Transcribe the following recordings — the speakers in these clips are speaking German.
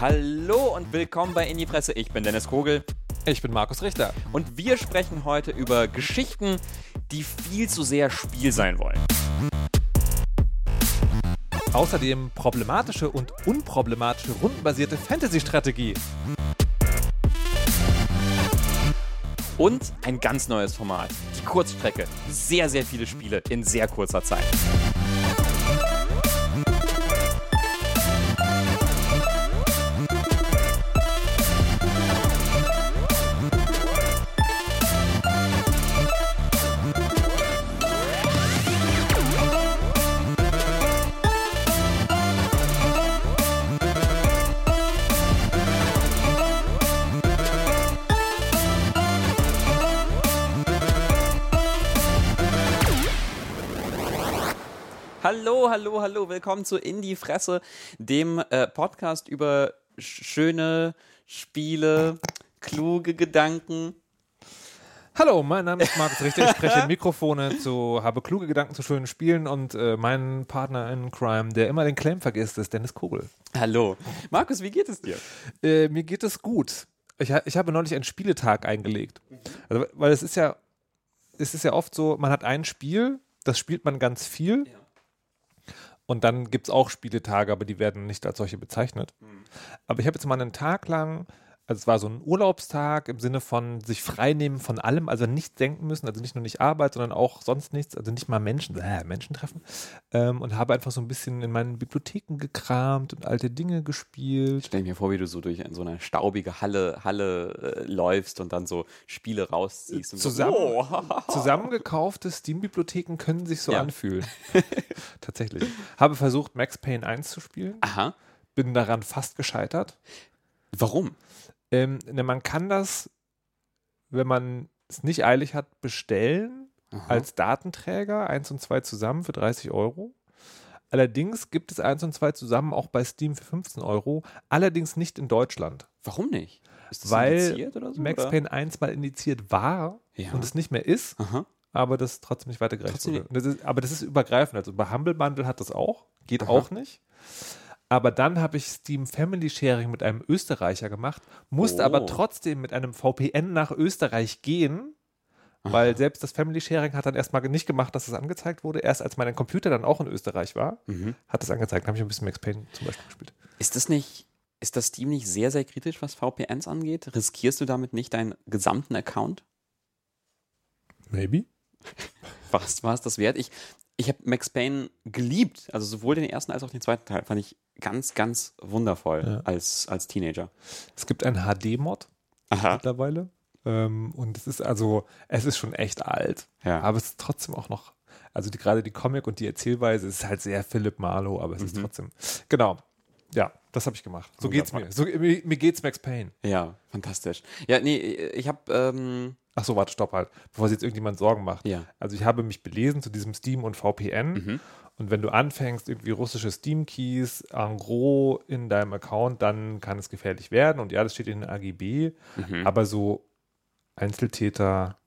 Hallo und willkommen bei In die Presse. Ich bin Dennis Kogel Ich bin Markus Richter. und wir sprechen heute über Geschichten, die viel zu sehr Spiel sein wollen. Außerdem problematische und unproblematische rundenbasierte Fantasy-Strategie. Und ein ganz neues Format, die Kurzstrecke. Sehr, sehr viele Spiele in sehr kurzer Zeit. Hallo, hallo, hallo, willkommen zu In die Fresse, dem äh, Podcast über sch schöne Spiele, kluge Gedanken. Hallo, mein Name ist Markus Richter. Ich spreche in Mikrofone zu, habe kluge Gedanken zu schönen Spielen und äh, mein Partner in Crime, der immer den Claim vergisst, ist Dennis Kogel. Hallo. Markus, wie geht es dir? Äh, mir geht es gut. Ich, ich habe neulich einen Spieletag eingelegt. Also, weil es ist ja, es ist ja oft so, man hat ein Spiel, das spielt man ganz viel. Ja. Und dann gibt es auch Spieletage, aber die werden nicht als solche bezeichnet. Aber ich habe jetzt mal einen Tag lang, also es war so ein Urlaubstag im Sinne von sich freinehmen von allem, also nicht denken müssen, also nicht nur nicht Arbeit, sondern auch sonst nichts, also nicht mal Menschen, äh, Menschen treffen. Ähm, und habe einfach so ein bisschen in meinen Bibliotheken gekramt und alte Dinge gespielt. Stell mir vor, wie du so durch so eine staubige Halle, Halle äh, läufst und dann so Spiele rausziehst. Und Zusammen, So, oh. zusammengekaufte Steam-Bibliotheken können sich so Ja. anfühlen. Tatsächlich. Habe versucht, Max Payne 1 zu spielen, Aha. bin daran fast gescheitert. Warum? Ähm, ne, man kann das, wenn man es nicht eilig hat, bestellen Aha. als Datenträger, 1 und 2 zusammen für 30 Euro. Allerdings gibt es 1 und 2 zusammen auch bei Steam für 15 Euro, allerdings nicht in Deutschland, Warum nicht? Weil so? Max oder? Payne 1 mal indiziert war Ja. und es nicht mehr ist, Aha. aber das trotzdem nicht weitergereicht wurde. Das ist, aber das ist übergreifend. Also bei Humble Bundle hat das auch, geht Aha. auch nicht. Aber dann habe ich Steam Family Sharing mit einem Österreicher gemacht, musste Oh. aber trotzdem mit einem VPN nach Österreich gehen, weil selbst das Family Sharing hat dann erstmal nicht gemacht, dass es angezeigt wurde. Erst als mein Computer dann auch in Österreich war, Mhm. hat es angezeigt. Dann habe ich ein bisschen Max Payne zum Beispiel gespielt. Ist das nicht, ist das Steam nicht sehr, sehr kritisch, was VPNs angeht? Riskierst du damit nicht deinen gesamten Account? Maybe? Was war es das wert? Ich, ich habe Max Payne geliebt. Also sowohl den ersten als auch den zweiten Teil fand ich ganz, ganz wundervoll Ja. als, als Teenager. Es gibt einen HD-Mod mittlerweile. Ähm, und es ist also, es ist schon echt alt. Ja. Aber es ist trotzdem auch noch, also die, gerade die Comic und die Erzählweise ist halt sehr Philipp Marlowe, aber es ist Mhm. trotzdem. Genau. Ja, das habe ich gemacht. So geht's mir. So, mir. Mir geht's Max Payne. Ja, fantastisch. Ja, nee, ich habe, ähm, Ach so, warte, stopp halt. Bevor sich jetzt irgendjemand Sorgen macht. ja. Also ich habe mich belesen zu diesem Steam und VPN. Mhm. Und wenn du anfängst, irgendwie russische Steam-Keys en gros in deinem Account, dann kann es gefährlich werden. Und ja, das steht in den AGB. Mhm. Aber so Einzeltäter,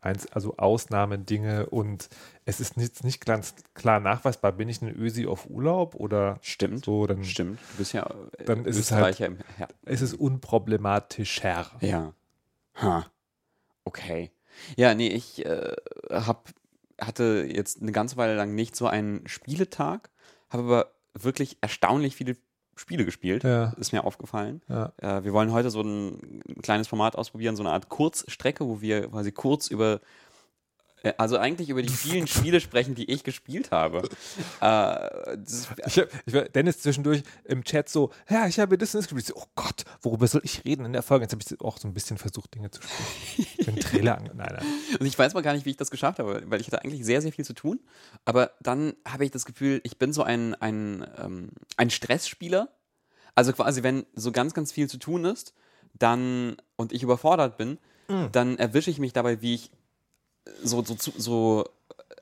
eins, also Ausnahmedinge und es ist nicht, nicht ganz klar nachweisbar, bin ich ein Ösi auf Urlaub oder Stimmt. so, dann Stimmt. Du bist ja äh, Dann ist es halt- im Her ist es unproblematischer. Ja. Ha. Okay. Ja, nee, ich äh, hab, hatte jetzt eine ganze Weile lang nicht so einen Spieletag, habe aber wirklich erstaunlich viele Spiele gespielt. Ja. Ist mir aufgefallen. Ja. Äh, wir wollen heute so ein kleines Format ausprobieren, so eine Art Kurzstrecke, wo wir quasi kurz über, also eigentlich über die vielen Spiele sprechen, die ich gespielt habe. Äh, das, Ich, hab- ich war Dennis zwischendurch im Chat so, ja, ich habe das gespielt. So, Oh Gott, worüber soll ich reden in der Folge? Jetzt habe ich auch so ein bisschen versucht, Dinge zu spielen. Ich bin Trailer ange Nein, nein. Und ich weiß mal gar nicht, wie ich das geschafft habe, weil ich hatte eigentlich sehr, sehr viel zu tun. Aber dann habe ich das Gefühl, ich bin so ein, ein, ähm, ein Stressspieler. Also quasi, wenn so ganz, ganz viel zu tun ist, dann und ich überfordert bin, dann erwische ich mich dabei, wie ich so, so, so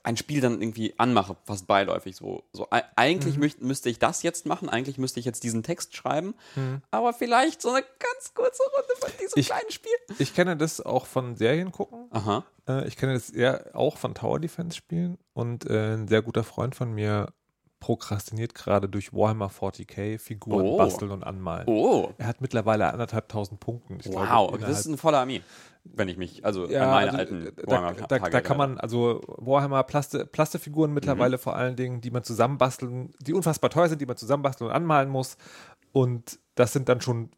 ein Spiel dann irgendwie anmache, fast beiläufig. So, so eigentlich möcht, müsste ich das jetzt machen, eigentlich müsste ich jetzt diesen Text schreiben, aber vielleicht so eine ganz kurze Runde von diesem Ich- kleinen Spiel. Ich kenne das auch von Serien gucken. Aha. Äh, ich kenne das eher auch von Tower Defense Spielen und äh, ein sehr guter Freund von mir prokrastiniert gerade durch Warhammer 40k Figuren Oh. basteln und anmalen. Oh, Er hat mittlerweile anderthalb tausend Punkten. Ich glaube, wow, das ist eine volle Armee, wenn ich mich, also ja, an meine also, alten da, da, Warhammer-Tage da kann man, also Warhammer Plaste, Plastefiguren Mhm. mittlerweile vor allen Dingen, die man zusammenbasteln, die unfassbar teuer sind, die man zusammenbasteln und anmalen muss. Und das sind dann schon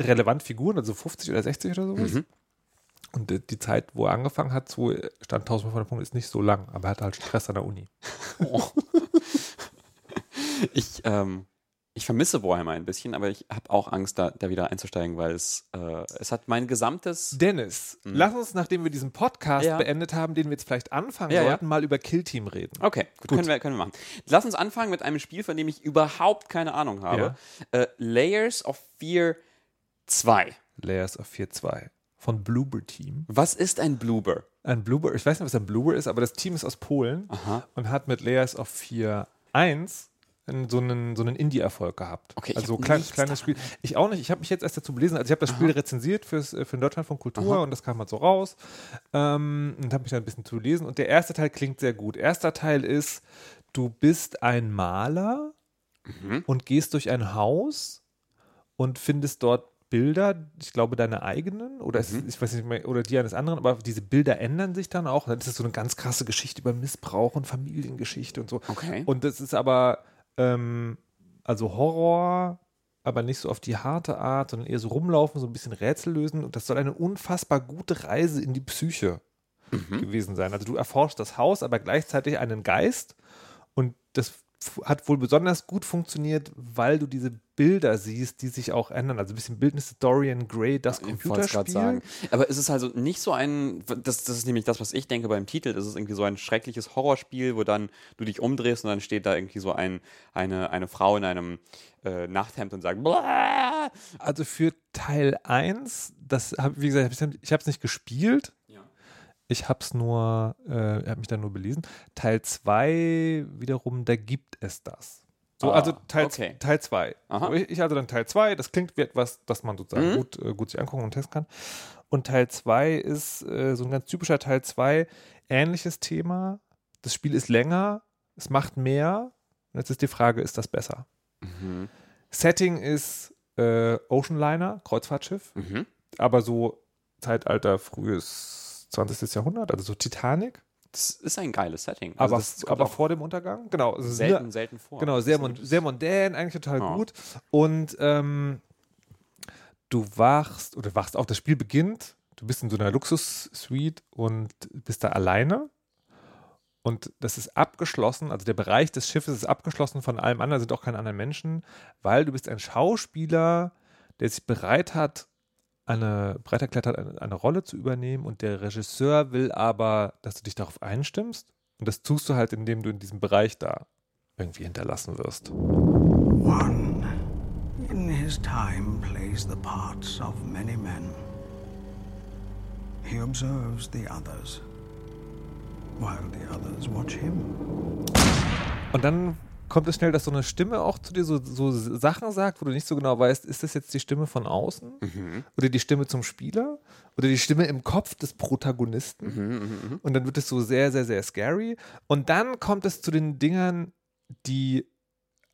relevant Figuren, also 50 oder 60 oder sowas. Mhm. Und äh, die Zeit, wo er angefangen hat, so stand 1500 Punkte, ist nicht so lang, aber er hatte halt Stress an der Uni. Ich, ähm, ich vermisse Warhammer ein bisschen, aber ich habe auch Angst, da, da wieder einzusteigen, weil es, äh, es hat mein gesamtes. Dennis, lass uns, nachdem wir diesen Podcast Mhm. Ja. beendet haben, den wir jetzt vielleicht anfangen Ja, ja. sollten, mal über Kill Team reden. Okay, gut, Können, wir, können wir machen. Lass uns anfangen mit einem Spiel, von dem ich überhaupt keine Ahnung habe. Äh, Layers of Fear 2. Layers of 4.2 von Bloober Team. Was ist ein Bloober? Ein Bloober, ich weiß nicht, was ein Bloober ist, aber das Team ist aus Polen Aha. und hat mit Layers of 4.1 in so einen, so einen Indie-Erfolg gehabt. Okay, also klein, kleines Spiel. Ich auch nicht. Ich habe mich jetzt erst dazu belesen. Also ich habe das Spiel rezensiert fürs, äh, für den Deutschlandfunk Kultur Aha. und das kam halt so raus ähm, und habe mich dann ein bisschen zu lesen. Und der erste Teil klingt sehr gut. Erster Teil ist, du bist ein Maler Mhm. und gehst durch ein Haus und findest dort Bilder, ich glaube deine eigenen oder es, Mhm. ich weiß nicht mehr, oder die eines anderen, aber diese Bilder ändern sich dann auch. Dann ist es so eine ganz krasse Geschichte über Missbrauch und Familiengeschichte und so. Okay. Und das ist aber ähm, also Horror, aber nicht so auf die harte Art, sondern eher so rumlaufen, so ein bisschen Rätsel lösen. Und das soll eine unfassbar gute Reise in die Psyche Mhm. gewesen sein. Also du erforschst das Haus, aber gleichzeitig einen Geist. Und das hat wohl besonders gut funktioniert, weil du diese Bilder siehst, die sich auch ändern. Also ein bisschen Bildnis Dorian Gray, das Ich gerade Computerspiel. sagen. Aber es ist also nicht so ein, das, das ist nämlich das, was ich denke beim Titel, das ist irgendwie so ein schreckliches Horrorspiel, wo dann du dich umdrehst und dann steht da irgendwie so ein, eine, eine Frau in einem äh, Nachthemd und sagt, Blah! Also für Teil 1, das hab, wie gesagt, ich habe es nicht gespielt. Ich habe es nur, äh, habe mich dann nur belesen. Teil 2 wiederum, da gibt es das. So, Ah, also Teil okay. Teil 2. So, ich, ich also dann Teil 2, das klingt wie etwas, das man sozusagen Mhm. gut, äh, gut sich angucken und testen kann. Und Teil 2 ist äh, so ein ganz typischer Teil 2, ähnliches Thema. Das Spiel ist länger, es macht mehr. Und jetzt ist die Frage, ist das besser? Mhm. Setting ist äh, Ocean Liner, Kreuzfahrtschiff, Mhm. aber so Zeitalter frühes 20. Jahrhundert, also so Titanic, Das ist ein geiles Setting. Also aber, aber vor dem Untergang. Genau, also selten, sehr, selten vor. genau sehr, mon sehr mondän, eigentlich total Ja. gut. Und ähm, du wachst, oder wachst auch, das Spiel beginnt, du bist in so einer Luxus-Suite und bist da alleine. Und das ist abgeschlossen, also der Bereich des Schiffes ist abgeschlossen von allem anderen, sind auch keine anderen Menschen, weil du bist ein Schauspieler, der sich bereit hat, eine, bereit erklärt hat, eine, eine Rolle zu übernehmen und der Regisseur will aber, dass du dich darauf einstimmst und das tust du halt, indem du in diesem Bereich da irgendwie hinterlassen wirst. One, in his time, plays the parts of many men. He observes the others, while the others watch him. Und dann kommt es schnell, dass so eine Stimme auch zu dir so, so Sachen sagt, wo du nicht so genau weißt, ist das jetzt die Stimme von außen Mhm. oder die Stimme zum Spieler oder die Stimme im Kopf des Protagonisten. Mhm, Und dann wird es so sehr, sehr, sehr scary. Und dann kommt es zu den Dingern, die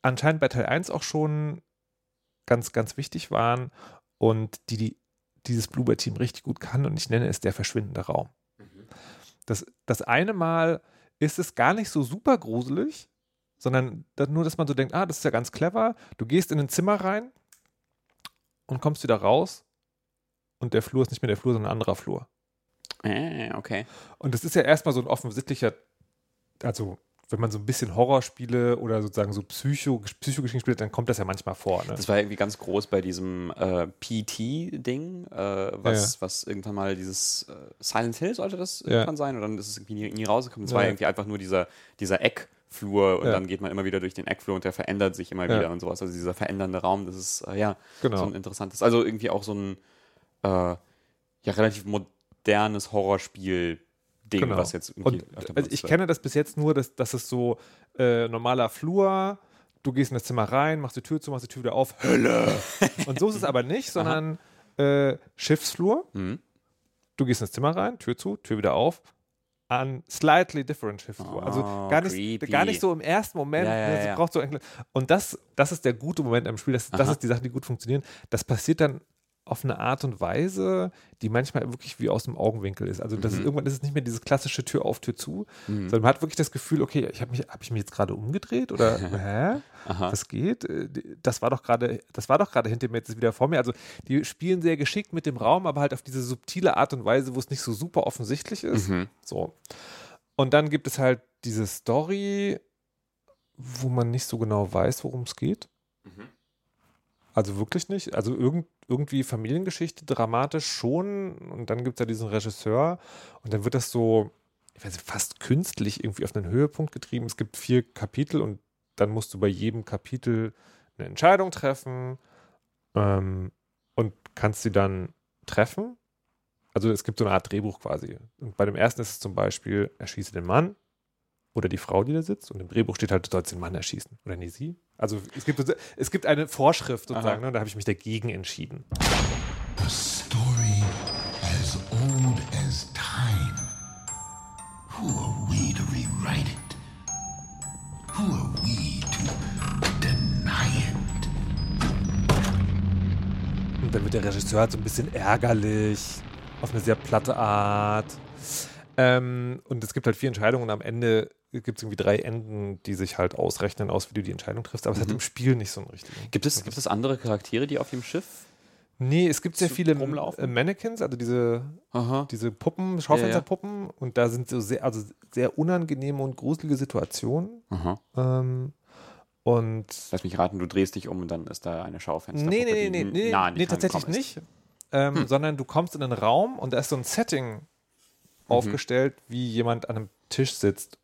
anscheinend bei Teil 1 auch schon ganz, ganz wichtig waren und die, die dieses Bluebird-Team richtig gut kann. Und ich nenne es der verschwindende Raum. Das, das eine Mal ist es gar nicht so super gruselig, sondern nur, dass man so denkt, ah, das ist ja ganz clever. Du gehst in ein Zimmer rein und kommst wieder raus und der Flur ist nicht mehr der Flur, sondern ein anderer Flur. Äh, okay. Und das ist ja erstmal so ein offensichtlicher, also wenn man so ein bisschen Horrorspiele oder sozusagen so Psycho, Psychogeschichten spielt, dann kommt das ja manchmal vor. Ne? Das war irgendwie ganz groß bei diesem äh, PT-Ding, äh, was, was irgendwann mal dieses äh, Silent Hill sollte das Ja. irgendwann sein und dann ist es irgendwie nie, nie rausgekommen. War Ja. irgendwie einfach nur dieser, dieser Eckflur und Ja. dann geht man immer wieder durch den Eckflur und der verändert sich immer Ja. wieder und sowas. Also dieser verändernde Raum, das ist äh, ja Genau. so ein interessantes, also irgendwie auch so ein äh, ja relativ modernes Horrorspiel. Ding, Genau. was jetzt irgendwie Und also ich kenne das bis jetzt nur, dass, dass es so äh, normaler Flur, du gehst in das Zimmer rein, machst die Tür zu, machst die Tür wieder auf, Hölle! Und so ist es aber nicht, sondern äh, Schiffsflur, Mhm. du gehst ins Zimmer rein, Tür zu, Tür wieder auf, an Slightly Different Shift. Also Oh, gar nicht, creepy. gar nicht so im ersten Moment. Ja, ja, ne, ja. braucht so ein, und das, das ist der gute Moment am Spiel. Das, das ist die Sachen, die gut funktionieren. Das passiert dann auf eine Art und Weise, die manchmal wirklich wie aus dem Augenwinkel ist. Also das ist, irgendwann ist es nicht mehr dieses klassische Tür auf, Tür zu, sondern man hat wirklich das Gefühl, okay, ich habe mich, habe ich mich jetzt gerade umgedreht oder hä? Was geht? Äh, Das war doch gerade, das war doch gerade hinter mir, jetzt ist es wieder vor mir. Also die spielen sehr geschickt mit dem Raum, aber halt auf diese subtile Art und Weise, wo es nicht so super offensichtlich ist. So. Und dann gibt es halt diese Story, wo man nicht so genau weiß, worum es geht. Also wirklich nicht. Also irgend, irgendwie Familiengeschichte, dramatisch schon. Und dann gibt es ja diesen Regisseur und dann wird das so, ich weiß nicht, fast künstlich irgendwie auf einen Höhepunkt getrieben. Es gibt vier Kapitel und dann musst du bei jedem Kapitel eine Entscheidung treffen ähm, und kannst sie dann treffen. Also es gibt so eine Art Drehbuch quasi. Und bei dem ersten ist es zum Beispiel, erschieße den Mann oder die Frau, die da sitzt. Und im Drehbuch steht halt, du sollst den Mann erschießen. Oder nee, sie. Also es gibt, es gibt eine Vorschrift sozusagen, ne? und da habe ich mich dagegen entschieden. A story as old as time. Who are we to rewrite it? Who are we to deny it? Und dann wird der Regisseur halt so ein bisschen ärgerlich, auf eine sehr platte Art. Ähm, und es gibt halt vier Entscheidungen und am Ende gibt es irgendwie drei Enden, die sich halt ausrechnen aus, wie du die Entscheidung triffst. Aber es hat im Spiel nicht so einen richtigen. Gibt es, gibt es andere Charaktere, die auf dem Schiff? Nee, es gibt sehr viele rumlaufen? äh, Mannequins, also diese, Aha. diese Puppen, Schaufensterpuppen. Und da sind so sehr, also sehr unangenehme und gruselige Situationen. Ähm, und Lass mich raten, du drehst dich um und dann ist da eine Schaufenster. Nee, nee, nee, nee, nee, nah nee tatsächlich nicht. Ähm, Sondern du kommst in einen Raum und da ist so ein Setting aufgestellt, wie jemand an einem Tisch sitzt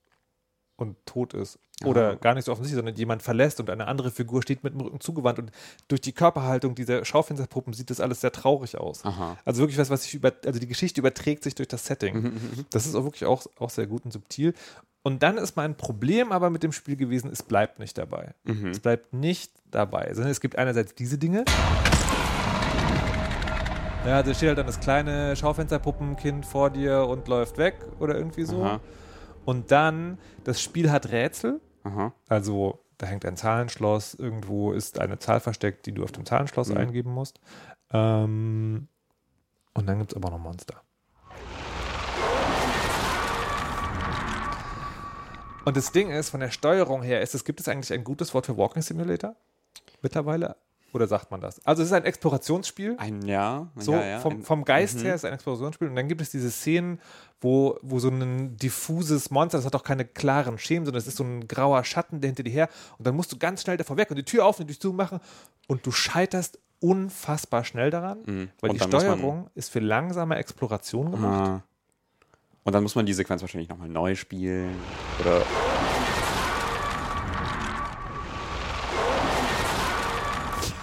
und tot ist. Oder Ah. gar nicht so offensichtlich, sondern jemand verlässt und eine andere Figur steht mit dem Rücken zugewandt und durch die Körperhaltung dieser Schaufensterpuppen sieht das alles sehr traurig aus. Aha. Also wirklich was, was sich über, also die Geschichte überträgt sich durch das Mhm, Setting. Das ist auch wirklich auch, auch sehr gut und subtil. Und dann ist mein Problem aber mit dem Spiel gewesen, es bleibt nicht dabei. Mhm. Es bleibt nicht dabei. Sondern es gibt einerseits diese Dinge. Ja, da steht halt dann das kleine Schaufensterpuppenkind vor dir und läuft weg oder irgendwie so. Aha. Und dann, das Spiel hat Rätsel. Aha. Also da hängt ein Zahlenschloss, irgendwo ist eine Zahl versteckt, die du auf dem Zahlenschloss Mhm. eingeben musst. Ähm, und dann gibt es aber noch Monster. Und das Ding ist, von der Steuerung her, ist es, gibt es eigentlich ein gutes Wort für Walking Simulator mittlerweile? Oder sagt man das? Also es ist ein Explorationsspiel. Ein ja. So ja, ja. vom, vom Geist her ist es ein Explorationsspiel. Und dann gibt es diese Szenen, wo, wo so ein diffuses Monster, das hat auch keine klaren Schemen, sondern es ist so ein grauer Schatten, der hinter dir her. Und dann musst du ganz schnell davor weg und die Tür auf und die Tür zumachen. Und du scheiterst unfassbar schnell daran, Mhm. weil Und die Steuerung ist für langsame Exploration gemacht. Ah. Und dann muss man die Sequenz wahrscheinlich nochmal neu spielen. Oder.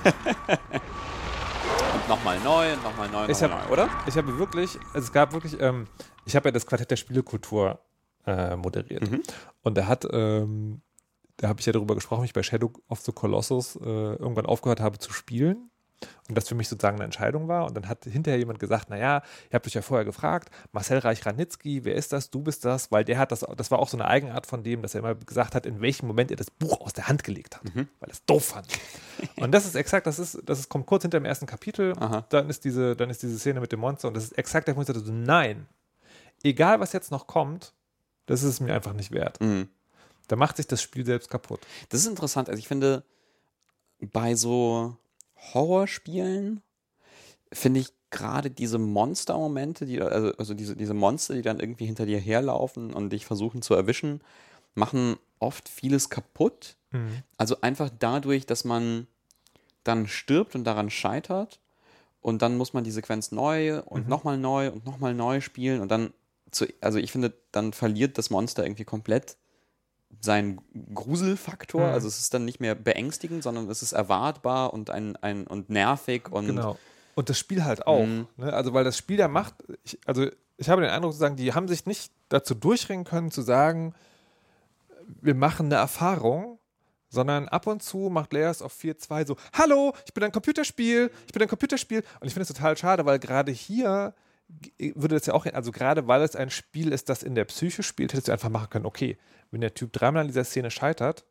und nochmal neu und nochmal neu, Ich nochmal hab- neu, oder? Ich habe wirklich, also es gab wirklich, ähm, ich habe ja das Quartett der Spielekultur äh, moderiert. Mhm. Und da hat, ähm, da habe ich ja darüber gesprochen, wie ich bei Shadow of the Colossus äh, irgendwann aufgehört habe zu spielen. Und das für mich sozusagen eine Entscheidung war. Und dann hat hinterher jemand gesagt, naja, ihr habt euch ja vorher gefragt, Marcel Reich-Ranitzky, wer ist das? Du bist das, weil der hat das, das war auch so eine Eigenart von dem, dass er immer gesagt hat, in welchem Moment er das Buch aus der Hand gelegt hat, weil er es doof fand. und das ist exakt, das ist, das ist, kommt kurz hinter dem ersten Kapitel, Aha. dann ist diese, dann ist diese Szene mit dem Monster und das ist exakt der Punkt, ich so, nein, egal was jetzt noch kommt, das ist es mir einfach nicht wert. Mhm. Da macht sich das Spiel selbst kaputt. Das ist interessant. Also ich finde, bei so Horrorspielen finde ich gerade diese Monster-Momente, die, also, also diese, diese Monster, die dann irgendwie hinter dir herlaufen und dich versuchen zu erwischen, machen oft vieles kaputt. Also einfach dadurch, dass man dann stirbt und daran scheitert und dann muss man die Sequenz neu und nochmal neu und nochmal neu spielen und dann, zu, also ich finde, dann verliert das Monster irgendwie komplett seinen Gruselfaktor. Mhm. Also es ist dann nicht mehr beängstigend, sondern es ist erwartbar und ein, ein und nervig und Genau. Und das Spiel halt auch. Mhm. Ne? Also, weil das Spiel da macht, ich, also ich habe den Eindruck zu sagen, die haben sich nicht dazu durchringen können, zu sagen, wir machen eine Erfahrung, sondern ab und zu macht Layers of 4.2 so, hallo, ich bin ein Computerspiel, ich bin ein Computerspiel. Und ich finde es total schade, weil gerade hier würde das ja auch, also gerade weil es ein Spiel ist, das in der Psyche spielt, hättest du einfach machen können, okay, wenn der Typ dreimal in dieser Szene scheitert,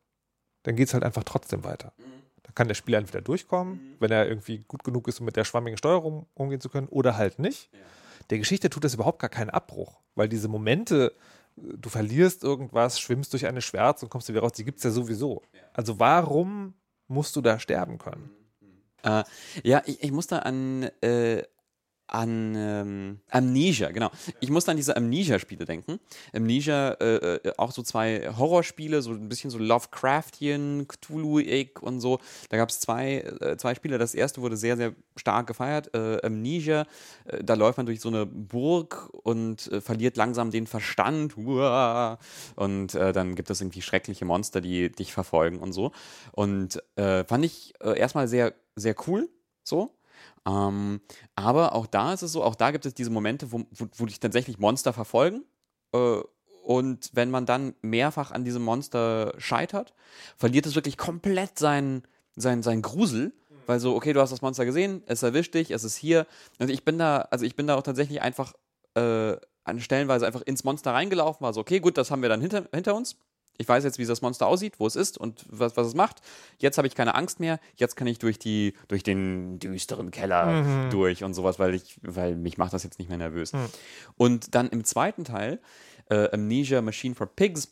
dann geht es halt einfach trotzdem weiter. Da kann der Spieler entweder durchkommen, wenn er irgendwie gut genug ist, um mit der schwammigen Steuerung umgehen zu können, oder halt nicht. Der Geschichte tut das überhaupt gar keinen Abbruch, weil diese Momente, du verlierst irgendwas, schwimmst durch eine Schwärze und kommst wieder raus, die gibt es ja sowieso. Also warum musst du da sterben können? Äh, ja, ich, ich muss da an, äh, an ähm, Amnesia, genau. Ich muss an diese Amnesia-Spiele denken. Amnesia, äh, äh, auch so zwei Horrorspiele, so ein bisschen so Lovecraftian, Cthulhu-ig und so. Da gab es zwei, äh, zwei Spiele. Das erste wurde sehr, sehr stark gefeiert. Äh, Amnesia, äh, da läuft man durch so eine Burg und äh, verliert langsam den Verstand. Uah. Und dann gibt es irgendwie schreckliche Monster, die dich verfolgen und so. Und fand ich erstmal sehr, sehr cool. So. Ähm, aber auch da ist es so, auch da gibt es diese Momente, wo, wo, wo dich tatsächlich Monster verfolgen. Äh, und wenn man dann mehrfach an diesem Monster scheitert, verliert es wirklich komplett seinen sein, sein Grusel. Weil so, okay, du hast das Monster gesehen, es erwischt dich, es ist hier. Und ich bin da, also ich bin da auch tatsächlich einfach äh, an Stellenweise einfach ins Monster reingelaufen, war so, okay, gut, das haben wir dann hinter, hinter uns. Ich weiß jetzt, wie das Monster aussieht, wo es ist und was, was es macht. Jetzt habe ich keine Angst mehr. Jetzt kann ich durch, die, durch den düsteren Keller durch und sowas, weil, ich, weil mich macht das jetzt nicht mehr nervös. Und dann im zweiten Teil, äh, Amnesia Machine for Pigs,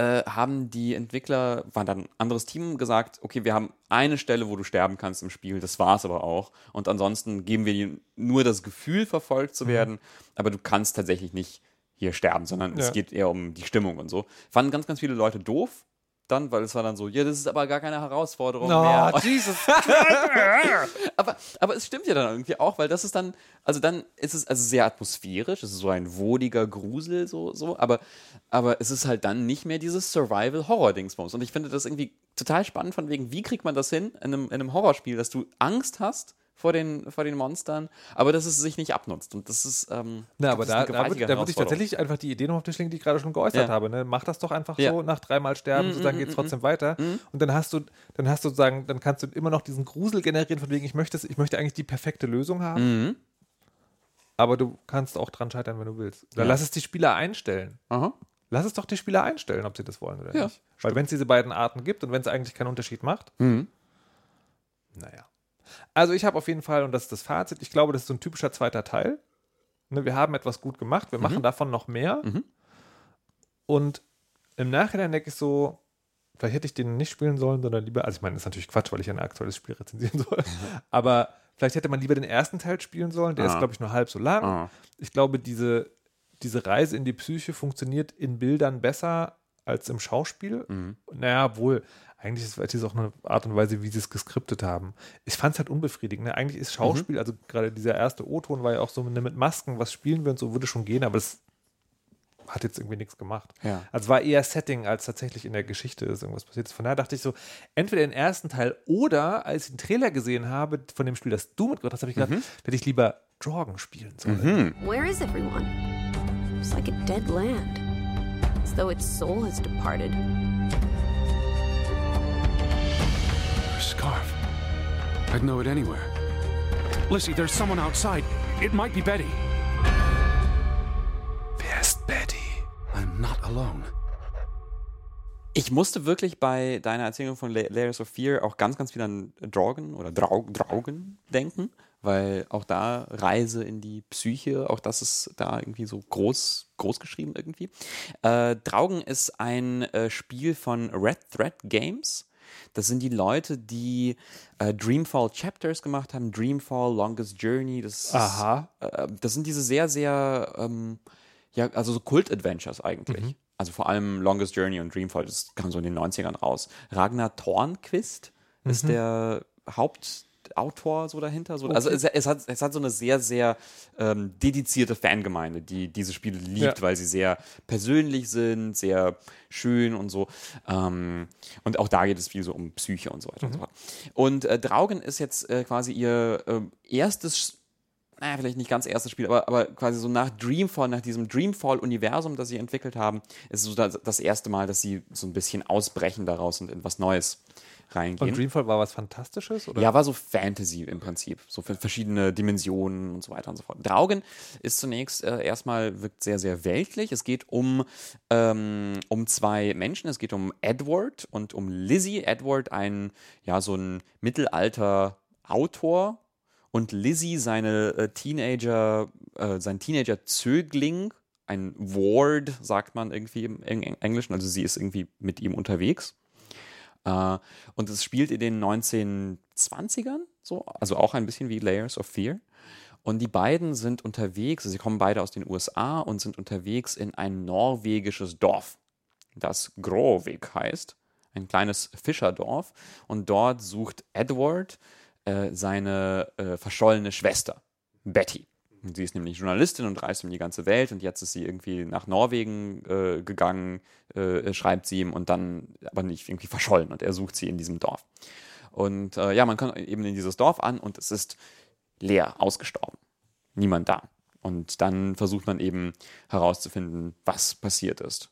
äh, haben die Entwickler, war dann ein anderes Team, gesagt, okay, wir haben eine Stelle, wo du sterben kannst im Spiel, das war es aber auch. Und ansonsten geben wir dir nur das Gefühl, verfolgt zu werden, aber du kannst tatsächlich nicht hier sterben, sondern Ja. es geht eher um die Stimmung und so. Fanden ganz, ganz viele Leute doof dann, weil es war dann so, ja, das ist aber gar keine Herausforderung mehr. Jesus. Aber, aber es stimmt ja dann irgendwie auch, weil das ist dann, also dann ist es also sehr atmosphärisch, es ist so ein wohliger Grusel, so, so, aber, aber es ist halt dann nicht mehr dieses Survival-Horror-Dingsbums. Und ich finde das irgendwie total spannend, von wegen, wie kriegt man das hin in einem, in einem Horrorspiel, dass du Angst hast vor den, vor den Monstern, aber dass es sich nicht abnutzt. Und das ist, ähm, Na, aber da, da, würde, da würde ich tatsächlich einfach die Idee noch auf den Tisch legen, die ich gerade schon geäußert Ja. habe. Ne? Mach das doch einfach Ja. so, nach dreimal sterben, Mm, sozusagen mm, geht es mm, trotzdem weiter. Und dann hast du, dann hast du sozusagen, dann kannst du immer noch diesen Grusel generieren, von wegen, ich möchte, ich möchte eigentlich die perfekte Lösung haben. Mhm. Aber du kannst auch dran scheitern, wenn du willst. Oder Ja. lass es die Spieler einstellen. Aha. Lass es doch die Spieler einstellen, ob sie das wollen oder nicht. Weil wenn es diese beiden Arten gibt und wenn es eigentlich keinen Unterschied macht, Mhm. naja. Also ich habe auf jeden Fall, und das ist das Fazit, ich glaube, das ist so ein typischer zweiter Teil. Ne, wir haben etwas gut gemacht, wir machen davon noch mehr. Mhm. Und im Nachhinein denke ich so, vielleicht hätte ich den nicht spielen sollen, sondern lieber, also ich meine, das ist natürlich Quatsch, weil ich ein aktuelles Spiel rezensieren soll, aber vielleicht hätte man lieber den ersten Teil spielen sollen, der ist, Ah. glaube ich, nur halb so lang. Ah. Ich glaube, diese, diese Reise in die Psyche funktioniert in Bildern besser als im Schauspiel. Mhm. Naja, wohl, eigentlich ist es auch eine Art und Weise, wie sie es geskriptet haben. Ich fand es halt unbefriedigend. Ne? Eigentlich ist Schauspiel, also gerade dieser erste O-Ton war ja auch so ne, mit Masken, was spielen wir und so, würde schon gehen, aber das hat jetzt irgendwie nichts gemacht. Ja. Also war eher Setting, als tatsächlich in der Geschichte ist irgendwas passiert. Von daher dachte ich so, entweder den ersten Teil oder als ich den Trailer gesehen habe von dem Spiel, das du mitgebracht hast, habe ich gedacht, hätte ich lieber Dragon spielen sollen. Where is everyone? It's like a dead land. As though its soul has departed. Her scarf. I'd know it anywhere. Lissy, there's someone outside. It might be Betty. Wer ist Betty? I'm not alone. Ich musste wirklich bei deiner Erzählung von La- Layers of Fear auch ganz, ganz viel an Draugen oder Drau Draugen denken, weil auch da Reise in die Psyche, auch das ist da irgendwie so groß, groß geschrieben irgendwie. Äh, Draugen ist ein äh, Spiel von Red Thread Games. Das sind die Leute, die äh, Dreamfall Chapters gemacht haben, Dreamfall, Longest Journey. Das ist, Aha. äh, das sind diese sehr, sehr, ähm, ja, also so Kult-Adventures eigentlich. Also vor allem Longest Journey und Dreamfall, das kam so in den 90ern raus. Ragnar Thornquist ist der Hauptautor so dahinter. So, Also es, es, hat, es hat so eine sehr, sehr ähm, dedizierte Fangemeinde, die diese Spiele liebt, Ja. weil sie sehr persönlich sind, sehr schön und so. Ähm, und auch da geht es viel so um Psyche und so weiter und so fort. Und äh, Draugen ist jetzt äh, quasi ihr ähm, erstes naja, vielleicht nicht ganz erstes Spiel, aber, aber quasi so nach Dreamfall, nach diesem Dreamfall-Universum, das sie entwickelt haben, ist es so das, das erste Mal, dass sie so ein bisschen ausbrechen daraus und in was Neues reingehen. Und Dreamfall war was Fantastisches? Oder? Ja, war so Fantasy im Prinzip. So für verschiedene Dimensionen und so weiter und so fort. Draugen ist zunächst äh, erstmal, wirkt sehr, sehr weltlich. Es geht um, ähm, um zwei Menschen. Es geht um Edward und um Lizzie. Edward, ein, ja, so ein Mittelalter-Autor. Und Lizzie, seine äh, Teenager, äh, sein Teenager-Zögling, ein Ward, sagt man irgendwie im Eng- Englischen. Also sie ist irgendwie mit ihm unterwegs. Äh, und es spielt in den 1920ern, so, also auch ein bisschen wie Layers of Fear. Und die beiden sind unterwegs, sie kommen beide aus den USA und sind unterwegs in ein norwegisches Dorf, das Grovik heißt, ein kleines Fischerdorf. Und dort sucht Edward äh, seine äh, verschollene Schwester, Betty. Sie ist nämlich Journalistin und reist um die ganze Welt und jetzt ist sie irgendwie nach Norwegen äh, gegangen, äh, schreibt sie ihm und dann aber nicht irgendwie verschollen und er sucht sie in diesem Dorf. Und äh, ja, man kommt eben in dieses Dorf an und es ist leer, ausgestorben. Niemand da. Und dann versucht man eben herauszufinden, was passiert ist.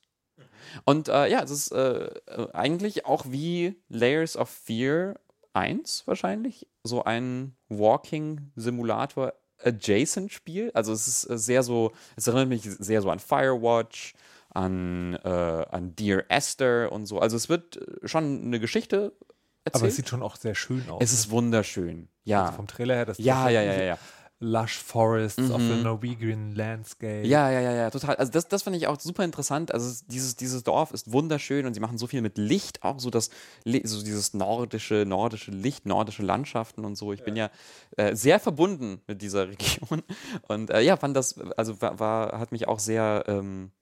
Und äh, ja, es ist äh, äh, eigentlich auch wie Layers of Fear 1 wahrscheinlich, so ein Walking-Simulator adjacent Spiel. Also es ist äh, sehr so, es erinnert mich sehr so an Firewatch, an, äh, an Dear Esther und so. Also es wird äh, schon eine Geschichte erzählt. Aber es sieht schon auch sehr schön aus. es ist wunderschön. Ja. Also vom Trailer her, das ja, ja, ja, ja, ja. Lush Forests of the Norwegian Landscape. Ja, ja, ja, ja, total. Also das, das finde ich auch super interessant. Also es- dieses, dieses Dorf ist wunderschön und sie machen so viel mit Licht, auch so das, so dieses nordische, nordische Licht, nordische Landschaften und so. Ich bin ja äh, sehr verbunden mit dieser Region und äh, ja, fand das, also war, war hat mich auch sehr ähm,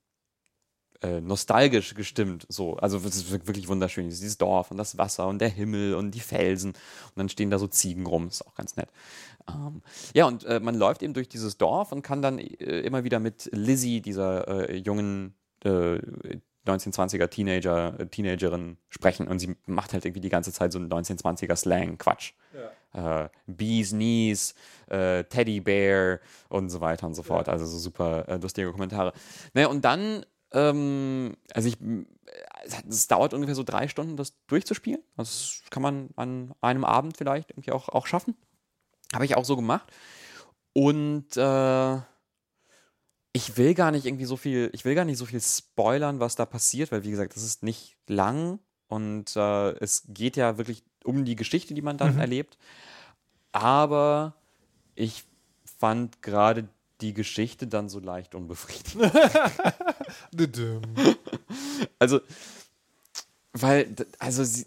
äh, nostalgisch gestimmt. So, also es ist wirklich wunderschön. Dieses Dorf und das Wasser und der Himmel und die Felsen und dann stehen da so Ziegen rum. Ist auch ganz nett. Ähm, ja, und äh, man läuft eben durch dieses Dorf und kann dann äh, immer wieder mit Lizzie, dieser äh, jungen äh, 1920er Teenager, äh, Teenagerin sprechen und sie macht halt irgendwie die ganze Zeit so einen 1920er Slang-Quatsch. Äh, Bees, Knees, äh, Teddy Bear und so weiter und so fort. Also so super äh, lustige Kommentare. Naja, und dann, ähm, also ich, es hat- es dauert ungefähr so drei Stunden, das durchzuspielen. Das kann man an einem Abend vielleicht irgendwie auch, auch schaffen. Habe ich auch so gemacht. Und äh, ich will gar nicht irgendwie so viel, ich will gar nicht so viel spoilern, was da passiert, weil wie gesagt, das ist nicht lang und äh, es geht ja wirklich um die Geschichte, die man dann erlebt. Aber ich fand gerade die Geschichte dann so leicht unbefriedigend. Düdüm. Also, weil, also sie,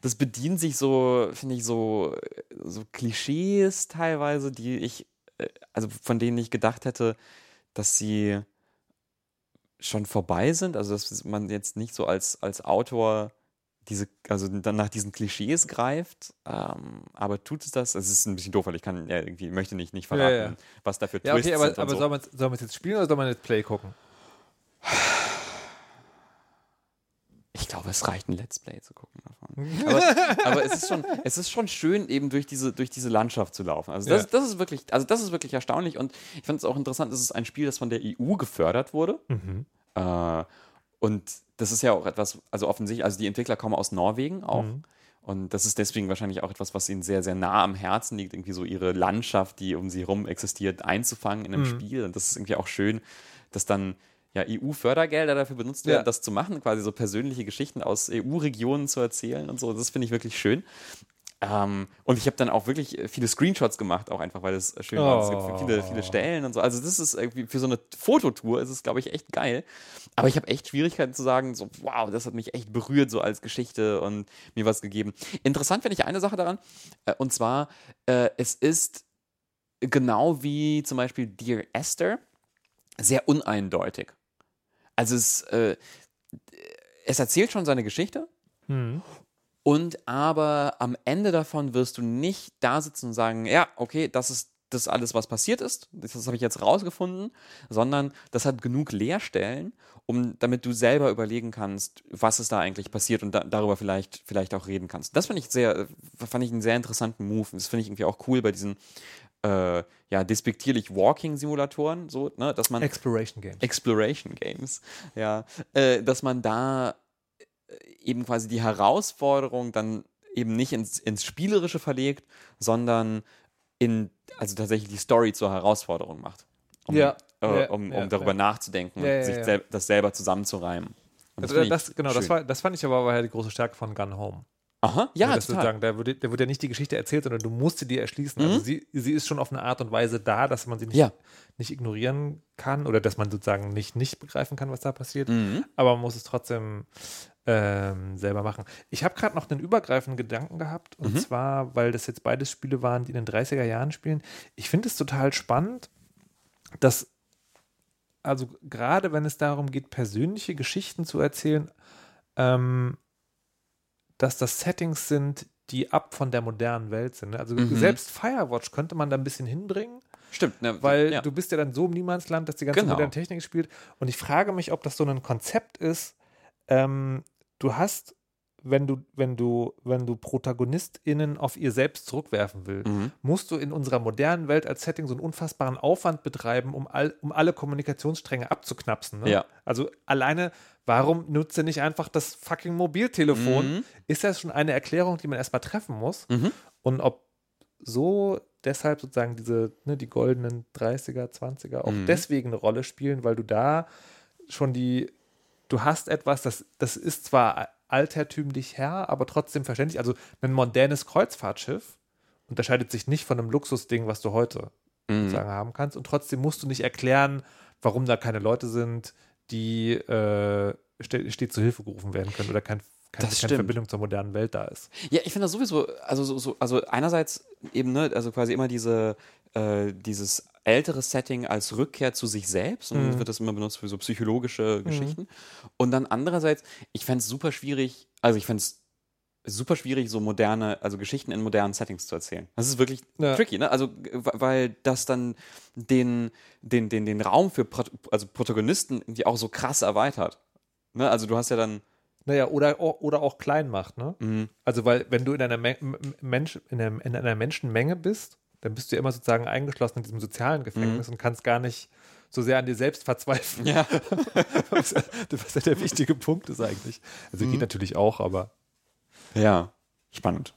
das bedient sich so, finde ich, so, so Klischees teilweise, die ich, äh, also von denen ich gedacht hätte, dass sie schon vorbei sind. Also, dass man jetzt nicht so als, als Autor diese, also dann nach diesen Klischees greift, ähm, aber tut es das? Es ist ein bisschen doof, weil ich kann ja irgendwie, möchte nicht, nicht Ja, verraten, ja. was da für Ja, Twists okay, aber, sind aber so. soll man es jetzt spielen oder soll man jetzt Play gucken? Ich glaube, es reicht, ein Let's Play zu gucken davon. Aber, aber es, ist schon, es ist schon schön, eben durch diese, durch diese Landschaft zu laufen. Also das, Ja. das ist wirklich, also das ist wirklich erstaunlich und ich finde es auch interessant, es ist ein Spiel, das von der EU gefördert wurde. Äh, und das ist ja auch etwas, also offensichtlich, also die Entwickler kommen aus Norwegen auch. Und das ist deswegen wahrscheinlich auch etwas, was ihnen sehr, sehr nah am Herzen liegt, irgendwie so ihre Landschaft, die um sie herum existiert, einzufangen in einem Spiel. Und das ist irgendwie auch schön, dass dann ja EU-Fördergelder dafür benutzt werden, Ja. das zu machen, quasi so persönliche Geschichten aus EU-Regionen zu erzählen und so. Das finde ich wirklich schön. Ähm, und ich habe dann auch wirklich viele Screenshots gemacht, auch einfach, weil es schön war. Es gibt viele, viele Stellen und so. Also das ist irgendwie für so eine Fototour ist es, glaube ich, echt geil. Aber ich habe echt Schwierigkeiten zu sagen, so, wow, das hat mich echt berührt, so als Geschichte und mir was gegeben. Interessant finde ich eine Sache daran, äh, und zwar, äh, es ist genau wie zum Beispiel Dear Esther sehr uneindeutig. Also es, äh, es erzählt schon seine Geschichte, und aber am Ende davon wirst du nicht da sitzen und sagen, ja, okay, das ist das alles, was passiert ist. Das, habe ich jetzt rausgefunden, sondern das hat genug Leerstellen, um damit du selber überlegen kannst, was ist da eigentlich passiert und da, darüber vielleicht, vielleicht auch reden kannst. Das finde ich sehr, fand ich einen sehr interessanten Move. Das finde ich irgendwie auch cool bei diesen äh, ja, despektierlich Walking-Simulatoren, so, ne, dass man Exploration Games. Exploration Games, ja, äh, dass man da äh, eben quasi die Herausforderung dann eben nicht ins, ins Spielerische verlegt, sondern in, also tatsächlich die Story zur Herausforderung macht. Um, Ja, äh, ja, um, um ja, darüber ja. nachzudenken Ja, und sich sel das selber zusammenzureimen. Und Also das, genau, das, war, das fand ich aber war ja die große Stärke von Gun Home. Aha, ja, das total. sozusagen, da wird, da wird ja nicht die Geschichte erzählt, sondern du musst sie dir erschließen. Also sie, sie ist schon auf eine Art und Weise da, dass man sie nicht, Mhm. Ja. nicht ignorieren kann oder dass man sozusagen nicht, nicht begreifen kann, was da passiert. Mhm. Aber man muss es trotzdem ähm, selber machen. Ich habe gerade noch einen übergreifenden Gedanken gehabt und Mhm. zwar, weil das jetzt beides Spiele waren, die in den 30er Jahren spielen. Ich finde es total spannend, dass also gerade wenn es darum geht, persönliche Geschichten zu erzählen, ähm, dass das Settings sind, die ab von der modernen Welt sind. ne? Also Mhm. selbst Firewatch könnte man da ein bisschen hinbringen, Stimmt, ne, weil ja. du bist ja dann so im Niemandsland, dass die ganze Genau. moderne Technik spielt. Und ich frage mich, ob das so ein Konzept ist. Ähm, du hast, wenn du, wenn du, wenn du ProtagonistInnen auf ihr selbst zurückwerfen willst, Mhm. musst du in unserer modernen Welt als Setting so einen unfassbaren Aufwand betreiben, um, all, um alle Kommunikationsstränge abzuknapsen. Ne? Ja. Also alleine, warum nutze nicht einfach das fucking Mobiltelefon? Mhm. Ist das schon eine Erklärung, die man erstmal treffen muss? Und ob so deshalb sozusagen diese, ne, die goldenen 30er, 20er auch Mhm. deswegen eine Rolle spielen, weil du da schon die, du hast etwas, das, das ist zwar altertümlich her, aber trotzdem verständlich. Also ein mondänes Kreuzfahrtschiff unterscheidet sich nicht von einem Luxusding, was du heute Mhm. sozusagen haben kannst. Und trotzdem musst du nicht erklären, warum da keine Leute sind, die äh, ste stets zu Hilfe gerufen werden können oder kein, keine, Das keine. Verbindung zur modernen Welt da ist. Ja, ich finde das sowieso, also so, so, also einerseits eben, ne, also quasi immer diese, äh, dieses ältere Setting als Rückkehr zu sich selbst und dann wird das immer benutzt für so psychologische Geschichten. Und dann andererseits, ich fände es super schwierig, also ich fände es super schwierig, so moderne, also Geschichten in modernen Settings zu erzählen. Das ist wirklich Ja. tricky, ne? Also, g- weil das dann den, den, den, den Raum für Prot also Protagonisten irgendwie auch so krass erweitert. Ne? Also du hast ja dann, Naja, oder, oder auch klein macht, ne? Mhm. Also, weil, wenn du in einer, Me Mensch, in, einer, in einer Menschenmenge bist, dann bist du ja immer sozusagen eingeschlossen in diesem sozialen Gefängnis und kannst gar nicht so sehr an dir selbst verzweifeln. Mhm. ja, was, ja, der wichtige Punkt ist eigentlich. Also, Mhm. geht natürlich auch, aber. ja, spannend.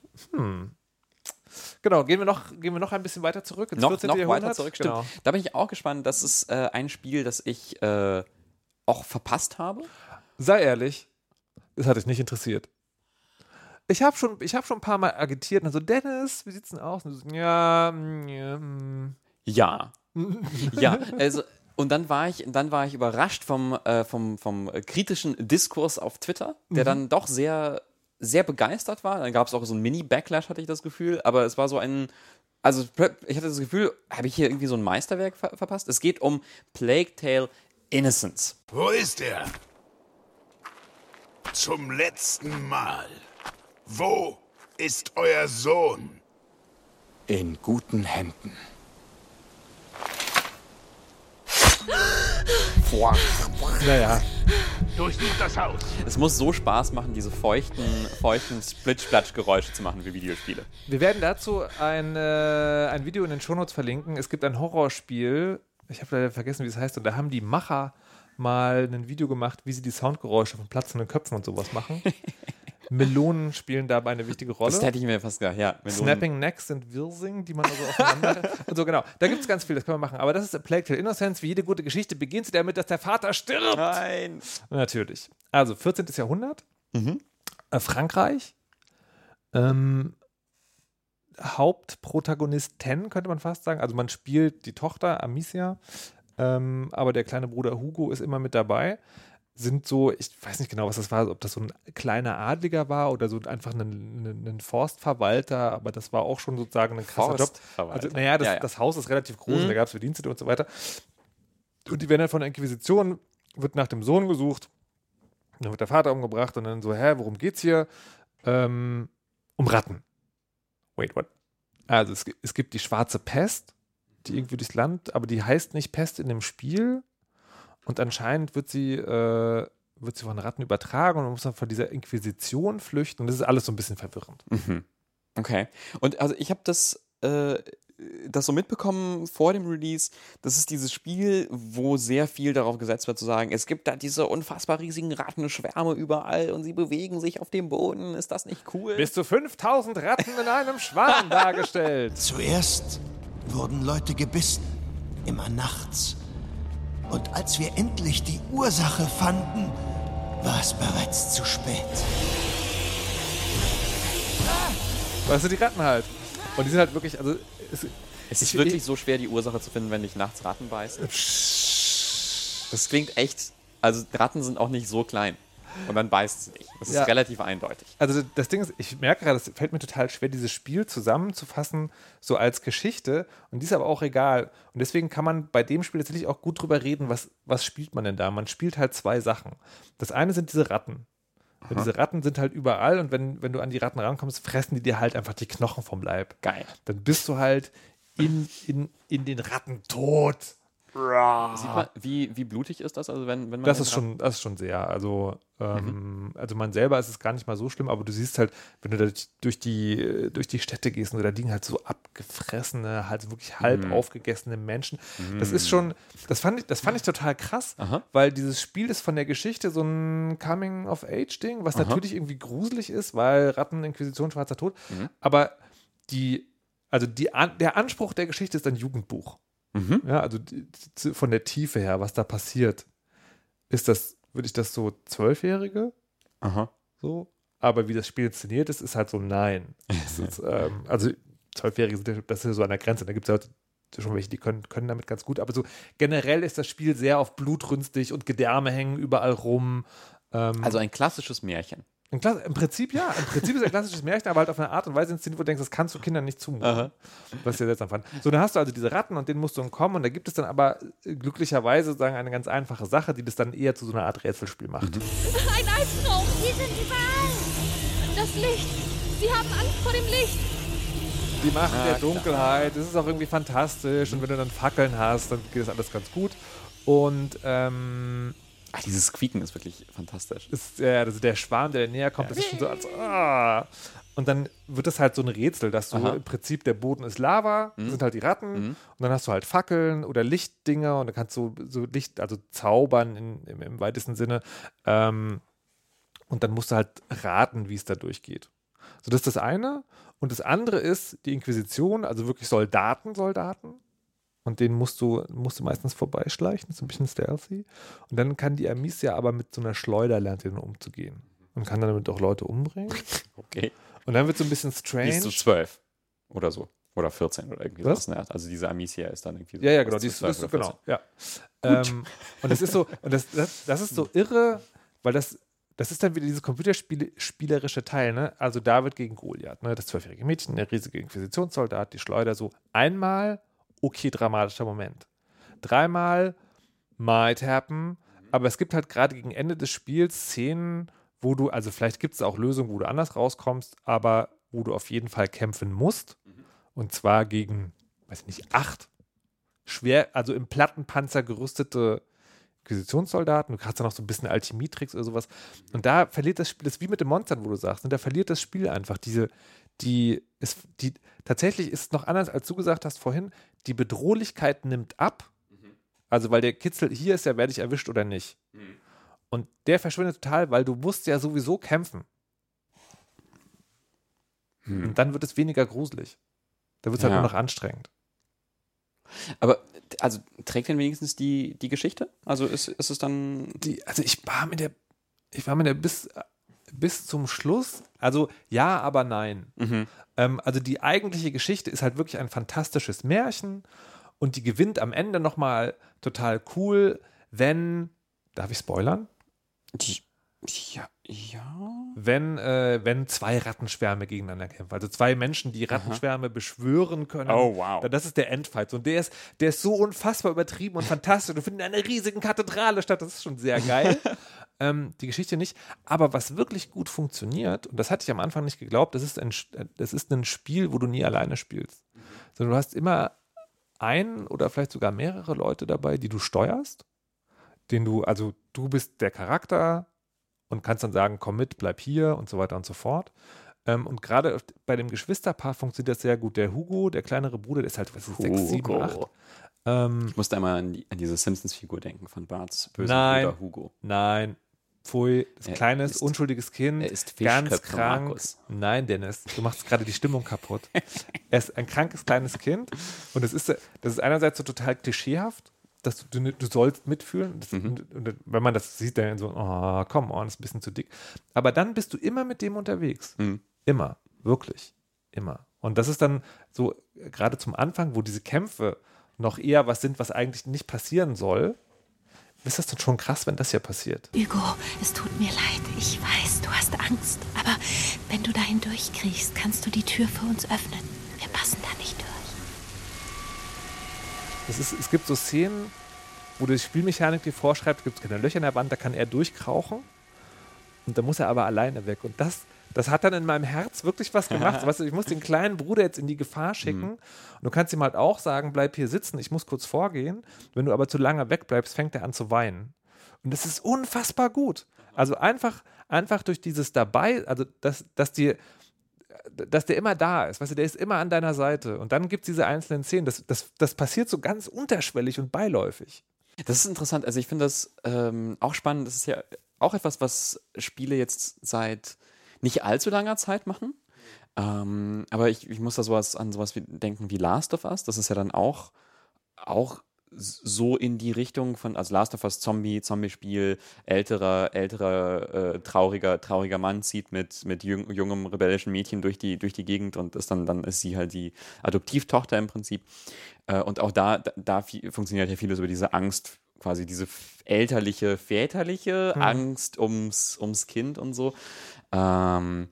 Genau, gehen wir noch, gehen wir noch ein bisschen weiter zurück ins noch, 14. noch Jahrhundert. weiter zurück. Stimmt. Genau. Da bin ich auch gespannt. Das ist äh, ein Spiel, das ich äh, auch verpasst habe. Sei ehrlich, das hat dich nicht interessiert. Ich habe schon, ich hab schon ein paar Mal agitiert und so, Dennis, wie sieht's denn aus? Und so, ja, mm, ja, mm. Ja. ja, also und dann war ich, dann war ich überrascht vom, äh, vom, vom kritischen Diskurs auf Twitter, der dann doch sehr, sehr begeistert war. Dann gab es auch so einen Mini-Backlash, hatte ich das Gefühl, aber es war so ein, also ich hatte das Gefühl, habe ich hier irgendwie so ein Meisterwerk ver verpasst? Es geht um Plague Tale Innocence. Wo ist er? Zum letzten Mal. Wo ist euer Sohn? In guten Händen. naja, Durchsucht das Haus. Es muss so Spaß machen, diese feuchten, feuchten Splitsch-Platsch-Geräusche zu machen wie Videospiele. wir werden dazu ein, äh, ein Video in den Shownotes verlinken. Es gibt ein Horrorspiel, ich habe leider vergessen, wie es heißt, und da haben die Macher mal ein Video gemacht, wie sie die Soundgeräusche von platzenden Köpfen und sowas machen. Melonen spielen dabei eine wichtige Rolle. Das hätte ich mir fast gedacht, ja. Melonen- Snapping Necks sind Wirsing, die man also aufeinander. und so, genau. Da gibt es ganz viel, das können wir machen. Aber das ist A Plague Tale Innocence. Wie jede gute Geschichte beginnt sie damit, dass der Vater stirbt. Nein. Natürlich. Also 14. Jahrhundert. Äh, Frankreich. Ähm, Hauptprotagonistin, könnte man fast sagen. Also man spielt die Tochter Amicia, ähm, aber der kleine Bruder Hugo ist immer mit dabei. Sind so, ich weiß nicht genau, was das war, ob das so ein kleiner Adliger war oder so einfach ein, ein, Forstverwalter, aber das war auch schon sozusagen ein krasser Job. Also, naja, das, Ja, ja. das Haus ist relativ groß und da gab es Bedienstete und so weiter. Und die werden dann von der Inquisition, wird nach dem Sohn gesucht, dann wird der Vater umgebracht und dann so, hä, worum geht's hier? Ähm, um Ratten. Wait, what? Also es, es gibt die schwarze Pest, die irgendwie durchs Land, aber die heißt nicht Pest in dem Spiel. Und anscheinend wird sie, äh, wird sie von Ratten übertragen und man muss dann von dieser Inquisition flüchten. Und das ist alles so ein bisschen verwirrend. Okay. Und also ich habe das äh, das so mitbekommen vor dem Release. Das ist dieses Spiel, wo sehr viel darauf gesetzt wird zu sagen, es gibt da diese unfassbar riesigen Rattenschwärme überall und sie bewegen sich auf dem Boden. Ist das nicht cool? Bis zu 5000 Ratten in einem Schwarm dargestellt. Zuerst wurden Leute gebissen, immer nachts. Und als wir endlich die Ursache fanden, war es bereits zu spät. Weißt du, die Ratten halt. Und die sind halt wirklich, also. Es, es ist ich- wirklich so schwer, die Ursache zu finden, wenn dich nachts Ratten beißen. Das klingt echt. Also Ratten sind auch nicht so klein. Und dann beißt sie dich. Das ist Ja. relativ eindeutig. Also das Ding ist, ich merke gerade, es fällt mir total schwer, dieses Spiel zusammenzufassen, so als Geschichte. Und die ist aber auch egal. Und deswegen kann man bei dem Spiel tatsächlich auch gut drüber reden, was, was spielt man denn da? Man spielt halt zwei Sachen. Das eine sind diese Ratten. Und diese Ratten sind halt überall und wenn, wenn du an die Ratten rankommst, fressen die dir halt einfach die Knochen vom Leib. Geil. Dann bist du halt in, in, in den Ratten tot. Sieht man, wie, wie blutig ist das? Also wenn, wenn man Das ist schon, das ist schon sehr. Also, ähm, also man selber ist es gar nicht mal so schlimm, aber du siehst halt, wenn du da durch- durch die, durch die Städte gehst, und da liegen halt so abgefressene, halt wirklich halb aufgegessene Menschen. Das ist schon, das fand ich, das fand ich total krass, Aha. weil dieses Spiel ist von der Geschichte so ein Coming-of-Age-Ding, was natürlich irgendwie gruselig ist, weil Ratten, Inquisition, schwarzer Tod. Aber die, also die, der Anspruch der Geschichte ist ein Jugendbuch. Ja, also von der Tiefe her, was da passiert, ist das, würde ich das so Zwölfjährige Aha. so, aber wie das Spiel inszeniert ist, ist halt so nein. Ist, ähm, also Zwölfjährige sind ja, das ist ja so an der Grenze. Da gibt es halt schon welche, die können, können damit ganz gut, aber so generell ist das Spiel sehr auf blutrünstig und Gedärme hängen überall rum. Ähm, Also ein klassisches Märchen. Ein Klass- Im Prinzip ja. Im Prinzip ist ein klassisches Märchen, aber halt auf eine Art und Weise inszeniert, wo du denkst, das kannst du Kindern nicht zumuten. Aha. Was ich sehr seltsam fand. So, dann hast du also diese Ratten und denen musst du entkommen und da gibt es dann aber äh, glücklicherweise sagen eine ganz einfache Sache, die das dann eher zu so einer Art Rätselspiel macht. Ein Eisraum! Die sind überall! Das Licht! Sie haben Angst vor dem Licht! Die Macht der Dunkelheit, das ist auch irgendwie fantastisch und wenn du dann Fackeln hast, dann geht das alles ganz gut. Und ähm, Ach, dieses Quieken ist wirklich fantastisch. ist äh, also der Schwarm, der näher kommt, das ist schon so als ah. Und dann wird das halt so ein Rätsel, dass du Aha. im Prinzip der Boden ist Lava, das sind halt die Ratten und dann hast du halt Fackeln oder Lichtdinger und dann kannst du so Licht, also zaubern in, im, im weitesten Sinne. Ähm, und dann musst du halt raten, wie es da durchgeht. So, das ist das eine. Und das andere ist die Inquisition, also wirklich Soldaten, Soldaten. Und denen musst du, musst du meistens vorbeischleichen, so ein bisschen stealthy. Und dann kann die Amicia aber mit so einer Schleuder lernt denen umzugehen. Und kann dann damit auch Leute umbringen. Okay. Und dann wird so ein bisschen strange. Die ist so zwölf oder so. Oder 14 oder irgendwie Was? sowas. Also diese Amicia ist dann irgendwie so. Ja, ja, ist genau. Die ist, 12 ist, genau, 14. ja. Ähm, und das ist so, und das, das, das ist so irre, weil das, das ist dann wieder dieses computerspielerische Teil, ne? Also David gegen Goliath, ne? Das zwölfjährige Mädchen, der riesige Inquisitionssoldat, die Schleuder, so einmal, okay, dramatischer Moment. Dreimal, might happen, aber es gibt halt gerade gegen Ende des Spiels Szenen, wo du, also vielleicht gibt es auch Lösungen, wo du anders rauskommst, aber wo du auf jeden Fall kämpfen musst. Und zwar gegen, weiß nicht, acht schwer, also im Plattenpanzer gerüstete Inquisitionssoldaten. Du hast dann noch so ein bisschen Alchemietricks oder sowas. Und da verliert das Spiel, das ist wie mit den Monstern, wo du sagst, und da verliert das Spiel einfach diese, die, ist, die, tatsächlich ist es noch anders, als du gesagt hast vorhin, die Bedrohlichkeit nimmt ab. Also, weil der Kitzel, hier ist ja, werde ich erwischt oder nicht. Und der verschwindet total, weil du musst ja sowieso kämpfen. Und dann wird es weniger gruselig. Da wird es halt Ja. nur noch anstrengend. Aber also trägt denn wenigstens die, die Geschichte? Also ist, ist es dann. die, also ich war mit der, ich war mit der bis, bis zum Schluss, also ja, aber nein. Ähm, also die eigentliche Geschichte ist halt wirklich ein fantastisches Märchen und die gewinnt am Ende nochmal total cool, wenn, darf ich spoilern? Die, ja, ja. Wenn, äh, wenn zwei Rattenschwärme gegeneinander kämpfen. Also zwei Menschen, die Rattenschwärme beschwören können. Oh, wow. Das ist der Endfight. Und der ist, der ist so unfassbar übertrieben und fantastisch. Und findet in einer riesigen Kathedrale statt. Das ist schon sehr geil. ähm, die Geschichte nicht. Aber was wirklich gut funktioniert, und das hatte ich am Anfang nicht geglaubt, das ist ein, das ist ein Spiel, wo du nie alleine spielst. Sondern du hast immer ein oder vielleicht sogar mehrere Leute dabei, die du steuerst. Den du, also du bist der Charakter, und kannst dann sagen, komm mit, bleib hier und so weiter und so fort. Ähm, und gerade bei dem Geschwisterpaar funktioniert das sehr gut. Der Hugo, der kleinere Bruder, der ist halt, was ist, sechs, sieben, Hugo. acht. Ähm, Ich musste einmal an, die, an diese Simpsons-Figur denken von Barts bösen Nein. Bruder Hugo. Nein. Pfui, das kleines, ist- unschuldiges Kind. ist ganz krank. Markus. Nein, Dennis, du machst gerade die Stimmung kaputt. er ist ein krankes kleines Kind und es ist, das ist einerseits so total klischeehaft, dass du, du sollst mitfühlen. Das, Mhm. und, und, wenn man das sieht, dann so, oh, komm, oh, das ist ein bisschen zu dick. Aber dann bist du immer mit dem unterwegs. Mhm. Immer. Wirklich. Immer. Und das ist dann so, äh, gerade zum Anfang, wo diese Kämpfe noch eher was sind, was eigentlich nicht passieren soll, ist das dann schon krass, wenn das hier passiert. Hugo, es tut mir leid. Ich weiß, du hast Angst. Aber wenn du dahin durchkriegst, kannst du die Tür für uns öffnen. Wir passen da nicht durch. Es, ist, es gibt so Szenen, wo die Spielmechanik dir vorschreibt, gibt es keine Löcher in der Wand, da kann er durchkrauchen. Und da muss er aber alleine weg. Und das, das hat dann in meinem Herz wirklich was gemacht. weißt du, ich muss den kleinen Bruder jetzt in die Gefahr schicken. Und du kannst ihm halt auch sagen, bleib hier sitzen, ich muss kurz vorgehen. Wenn du aber zu lange wegbleibst, fängt er an zu weinen. Und das ist unfassbar gut. Also einfach, einfach durch dieses dabei, also dass, dass dir dass der immer da ist, weißt du, der ist immer an deiner Seite. Und dann gibt es diese einzelnen Szenen. Das, das, das passiert so ganz unterschwellig und beiläufig. Das ist interessant. Also ich finde das ähm, auch spannend. Das ist ja auch etwas, was Spiele jetzt seit nicht allzu langer Zeit machen. Ähm, aber ich, ich muss da sowas an sowas wie denken wie Last of Us. Das ist ja dann auch, auch so in die Richtung von, also Last of Us Zombie, Zombie-Spiel, älterer, älterer, äh, trauriger, trauriger Mann zieht mit, mit jung, jungem rebellischen Mädchen durch die, durch die Gegend und ist dann, dann ist sie halt die Adoptivtochter im Prinzip. Äh, und auch da, da, da funktioniert ja vieles über diese Angst, quasi diese elterliche, väterliche Mhm. Angst ums, ums Kind und so. Ähm,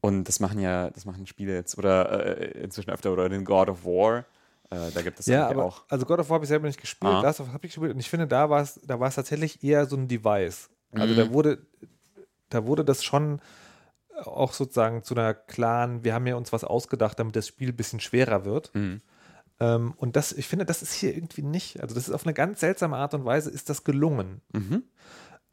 und das machen ja, das machen Spiele jetzt oder äh, inzwischen öfter oder den God of War. Äh, da gibt es Ja, aber auch. also God of War habe ich selber nicht gespielt, Ah. Last of Us habe ich gespielt und ich finde, da war es da war es tatsächlich eher so ein Device. Also Mhm. da wurde da wurde das schon auch sozusagen zu einer klaren, wir haben ja uns was ausgedacht, damit das Spiel ein bisschen schwerer wird. Mhm. Ähm, und das, ich finde, das ist hier irgendwie nicht. Also das ist auf eine ganz seltsame Art und Weise ist das gelungen. Mhm.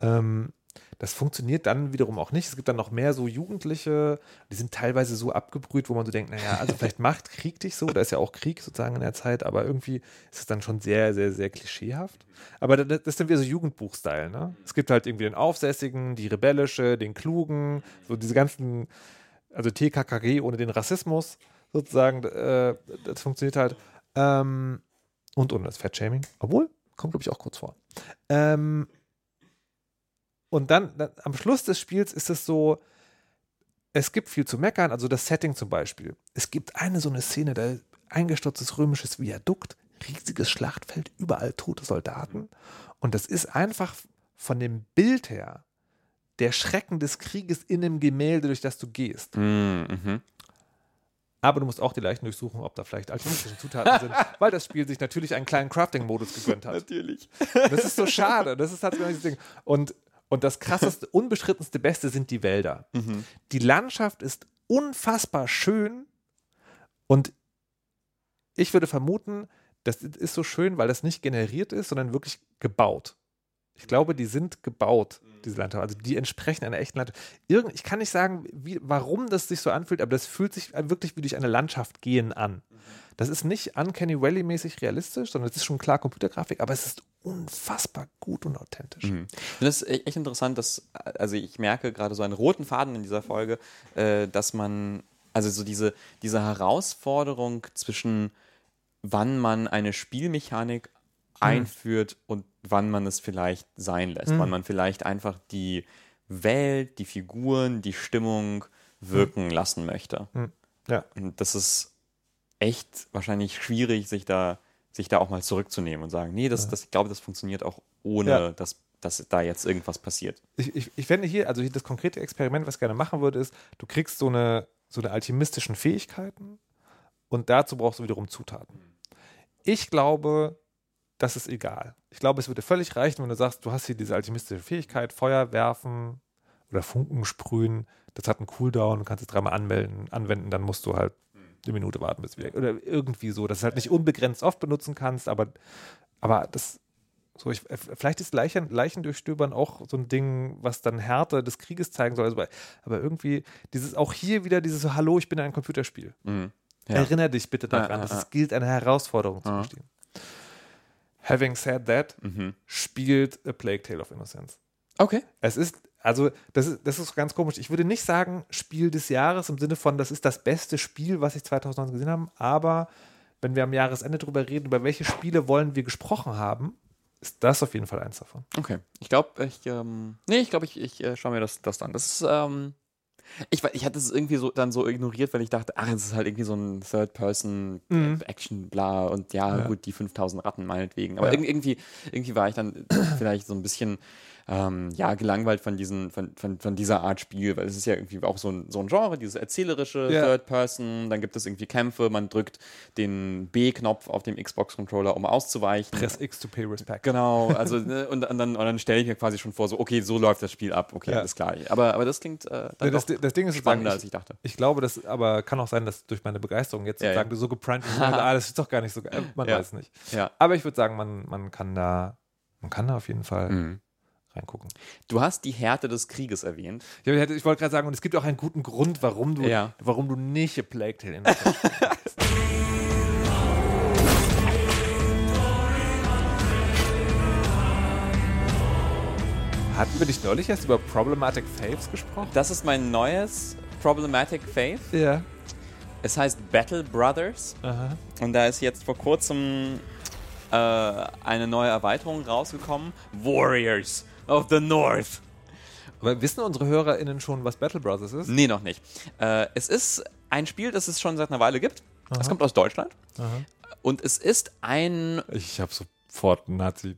Ähm, das funktioniert dann wiederum auch nicht. Es gibt dann noch mehr so Jugendliche, die sind teilweise so abgebrüht, wo man so denkt, naja, also vielleicht macht Krieg dich so, da ist ja auch Krieg sozusagen in der Zeit, aber irgendwie ist es dann schon sehr, sehr, sehr klischeehaft. Aber das, ist dann wieder so Jugendbuch-Style, ne? Es gibt halt irgendwie den Aufsässigen, die Rebellische, den Klugen, so diese ganzen, also TKKG ohne den Rassismus sozusagen, äh, das funktioniert halt. Ähm, und ohne das Fettshaming, obwohl, kommt glaube ich auch kurz vor. Ähm, und dann, dann am Schluss des Spiels ist es so, es gibt viel zu meckern, also das Setting zum Beispiel. Es gibt eine so eine Szene, da eingestürztes römisches Viadukt, riesiges Schlachtfeld, überall tote Soldaten. Und das ist einfach von dem Bild her der Schrecken des Krieges in dem Gemälde, durch das du gehst. Mhm. Aber du musst auch die Leichen durchsuchen, ob da vielleicht alchemistische Zutaten sind, weil das Spiel sich natürlich einen kleinen Crafting-Modus gegönnt hat. Natürlich. Das ist so schade. Das ist halt genau dieses Ding. Und, und das krasseste, unbeschrittenste Beste sind die Wälder. Mhm. Die Landschaft ist unfassbar schön und ich würde vermuten, das ist so schön, weil das nicht generiert ist, sondern wirklich gebaut. Ich glaube, die sind gebaut, diese Landschaft. Also die entsprechen einer echten Landschaft. Irgend, ich kann nicht sagen, wie, warum das sich so anfühlt, aber das fühlt sich wirklich wie durch eine Landschaft gehen an. Das ist nicht Uncanny Valley-mäßig realistisch, sondern es ist schon klar Computergrafik, aber es ist unfassbar gut und authentisch. Mhm. Das ist e- echt interessant, dass, also ich merke gerade so einen roten Faden in dieser Folge, äh, dass man, also so diese, diese Herausforderung zwischen wann man eine Spielmechanik einführt und wann man es vielleicht sein lässt, Mhm. wann man vielleicht einfach die Welt, die Figuren, die Stimmung wirken lassen möchte. Mhm. Ja. Und das ist echt wahrscheinlich schwierig, sich da, sich da auch mal zurückzunehmen und sagen, nee, das, das, ich glaube, das funktioniert auch ohne, Ja. dass, dass da jetzt irgendwas passiert. ich, ich, ich fände hier, also hier das konkrete Experiment, was ich gerne machen würde, ist, du kriegst so eine, so eine alchemistischen Fähigkeiten und dazu brauchst du wiederum Zutaten. Ich glaube, das ist egal. Ich glaube, es würde völlig reichen, wenn du sagst, du hast hier diese alchemistische Fähigkeit, Feuer werfen oder Funken sprühen, das hat einen Cooldown, du kannst es dreimal anmelden, anwenden, dann musst du halt eine Minute warten, bis es wieder, oder irgendwie so, dass du halt nicht unbegrenzt oft benutzen kannst, aber, aber das, So, ich, äh, vielleicht ist Leichen, Leichendurchstöbern auch so ein Ding, was dann Härte des Krieges zeigen soll. Also, aber irgendwie, dieses auch hier wieder dieses Hallo, ich bin ein Computerspiel. Mhm. Ja. Erinner dich bitte daran, ja, dass ja. es gilt, eine Herausforderung zu Ja. bestehen. Having said that, Mhm. spielt A Plague Tale of Innocence. Okay. Es ist, also, das ist, das ist ganz komisch. Ich würde nicht sagen, Spiel des Jahres im Sinne von, das ist das beste Spiel, was ich 2019 gesehen habe, aber wenn wir am Jahresende drüber reden, über welche Spiele wollen wir gesprochen haben, ist das auf jeden Fall eins davon. Okay. Ich glaube, ich, ähm, nee, ich glaube, ich, ich äh, schaue mir das, das an. Das ist, ähm, ich, ich hatte es irgendwie so dann so ignoriert, weil ich dachte, ach, es ist halt irgendwie so ein Third-Person-Action, bla, und ja, Mhm. Ja. gut, die 5000 Ratten meinetwegen. Aber Ja. irg- irgendwie, irgendwie war ich dann vielleicht so ein bisschen, ähm, ja, gelangweilt von, diesen, von, von, von dieser Art Spiel, weil es ist ja irgendwie auch so ein, so ein Genre, dieses erzählerische Ja. Third-Person, dann gibt es irgendwie Kämpfe, man drückt den B-Knopf auf dem Xbox-Controller, um auszuweichen. Press X to pay respect. Genau, also ne, und, und dann, und dann stelle ich mir quasi schon vor, so, okay, so läuft das Spiel ab, okay, Ja. alles klar. Aber, aber das klingt äh, Ja, das, das Ding ist spannender, ich, als ich dachte. Ich glaube, das aber kann auch sein, dass durch meine Begeisterung jetzt Ja, sozusagen ja. so geprimed ist, ah, das ist doch gar nicht so geil. Man weiß nicht. Ja. Aber ich würde sagen, man, man kann da, man kann da auf jeden Fall Mhm. Reingucken. Du hast die Härte des Krieges erwähnt. Ja, ich, wollte gerade sagen, und es gibt auch einen guten Grund, warum du, Ja. warum du nicht A Plague Tale spielst. Hatten wir nicht neulich erst über Problematic Faves gesprochen? Das ist mein neues Problematic Faith. Ja. Es heißt Battle Brothers. Aha. Und da ist jetzt vor kurzem äh, eine neue Erweiterung rausgekommen. Warriors of the North. Aber wissen unsere HörerInnen schon, was Battle Brothers ist? Nee, noch nicht. Äh, es ist ein Spiel, das es schon seit einer Weile gibt. Es kommt aus Deutschland. Und es ist ein. Ich habe sofort Nazi.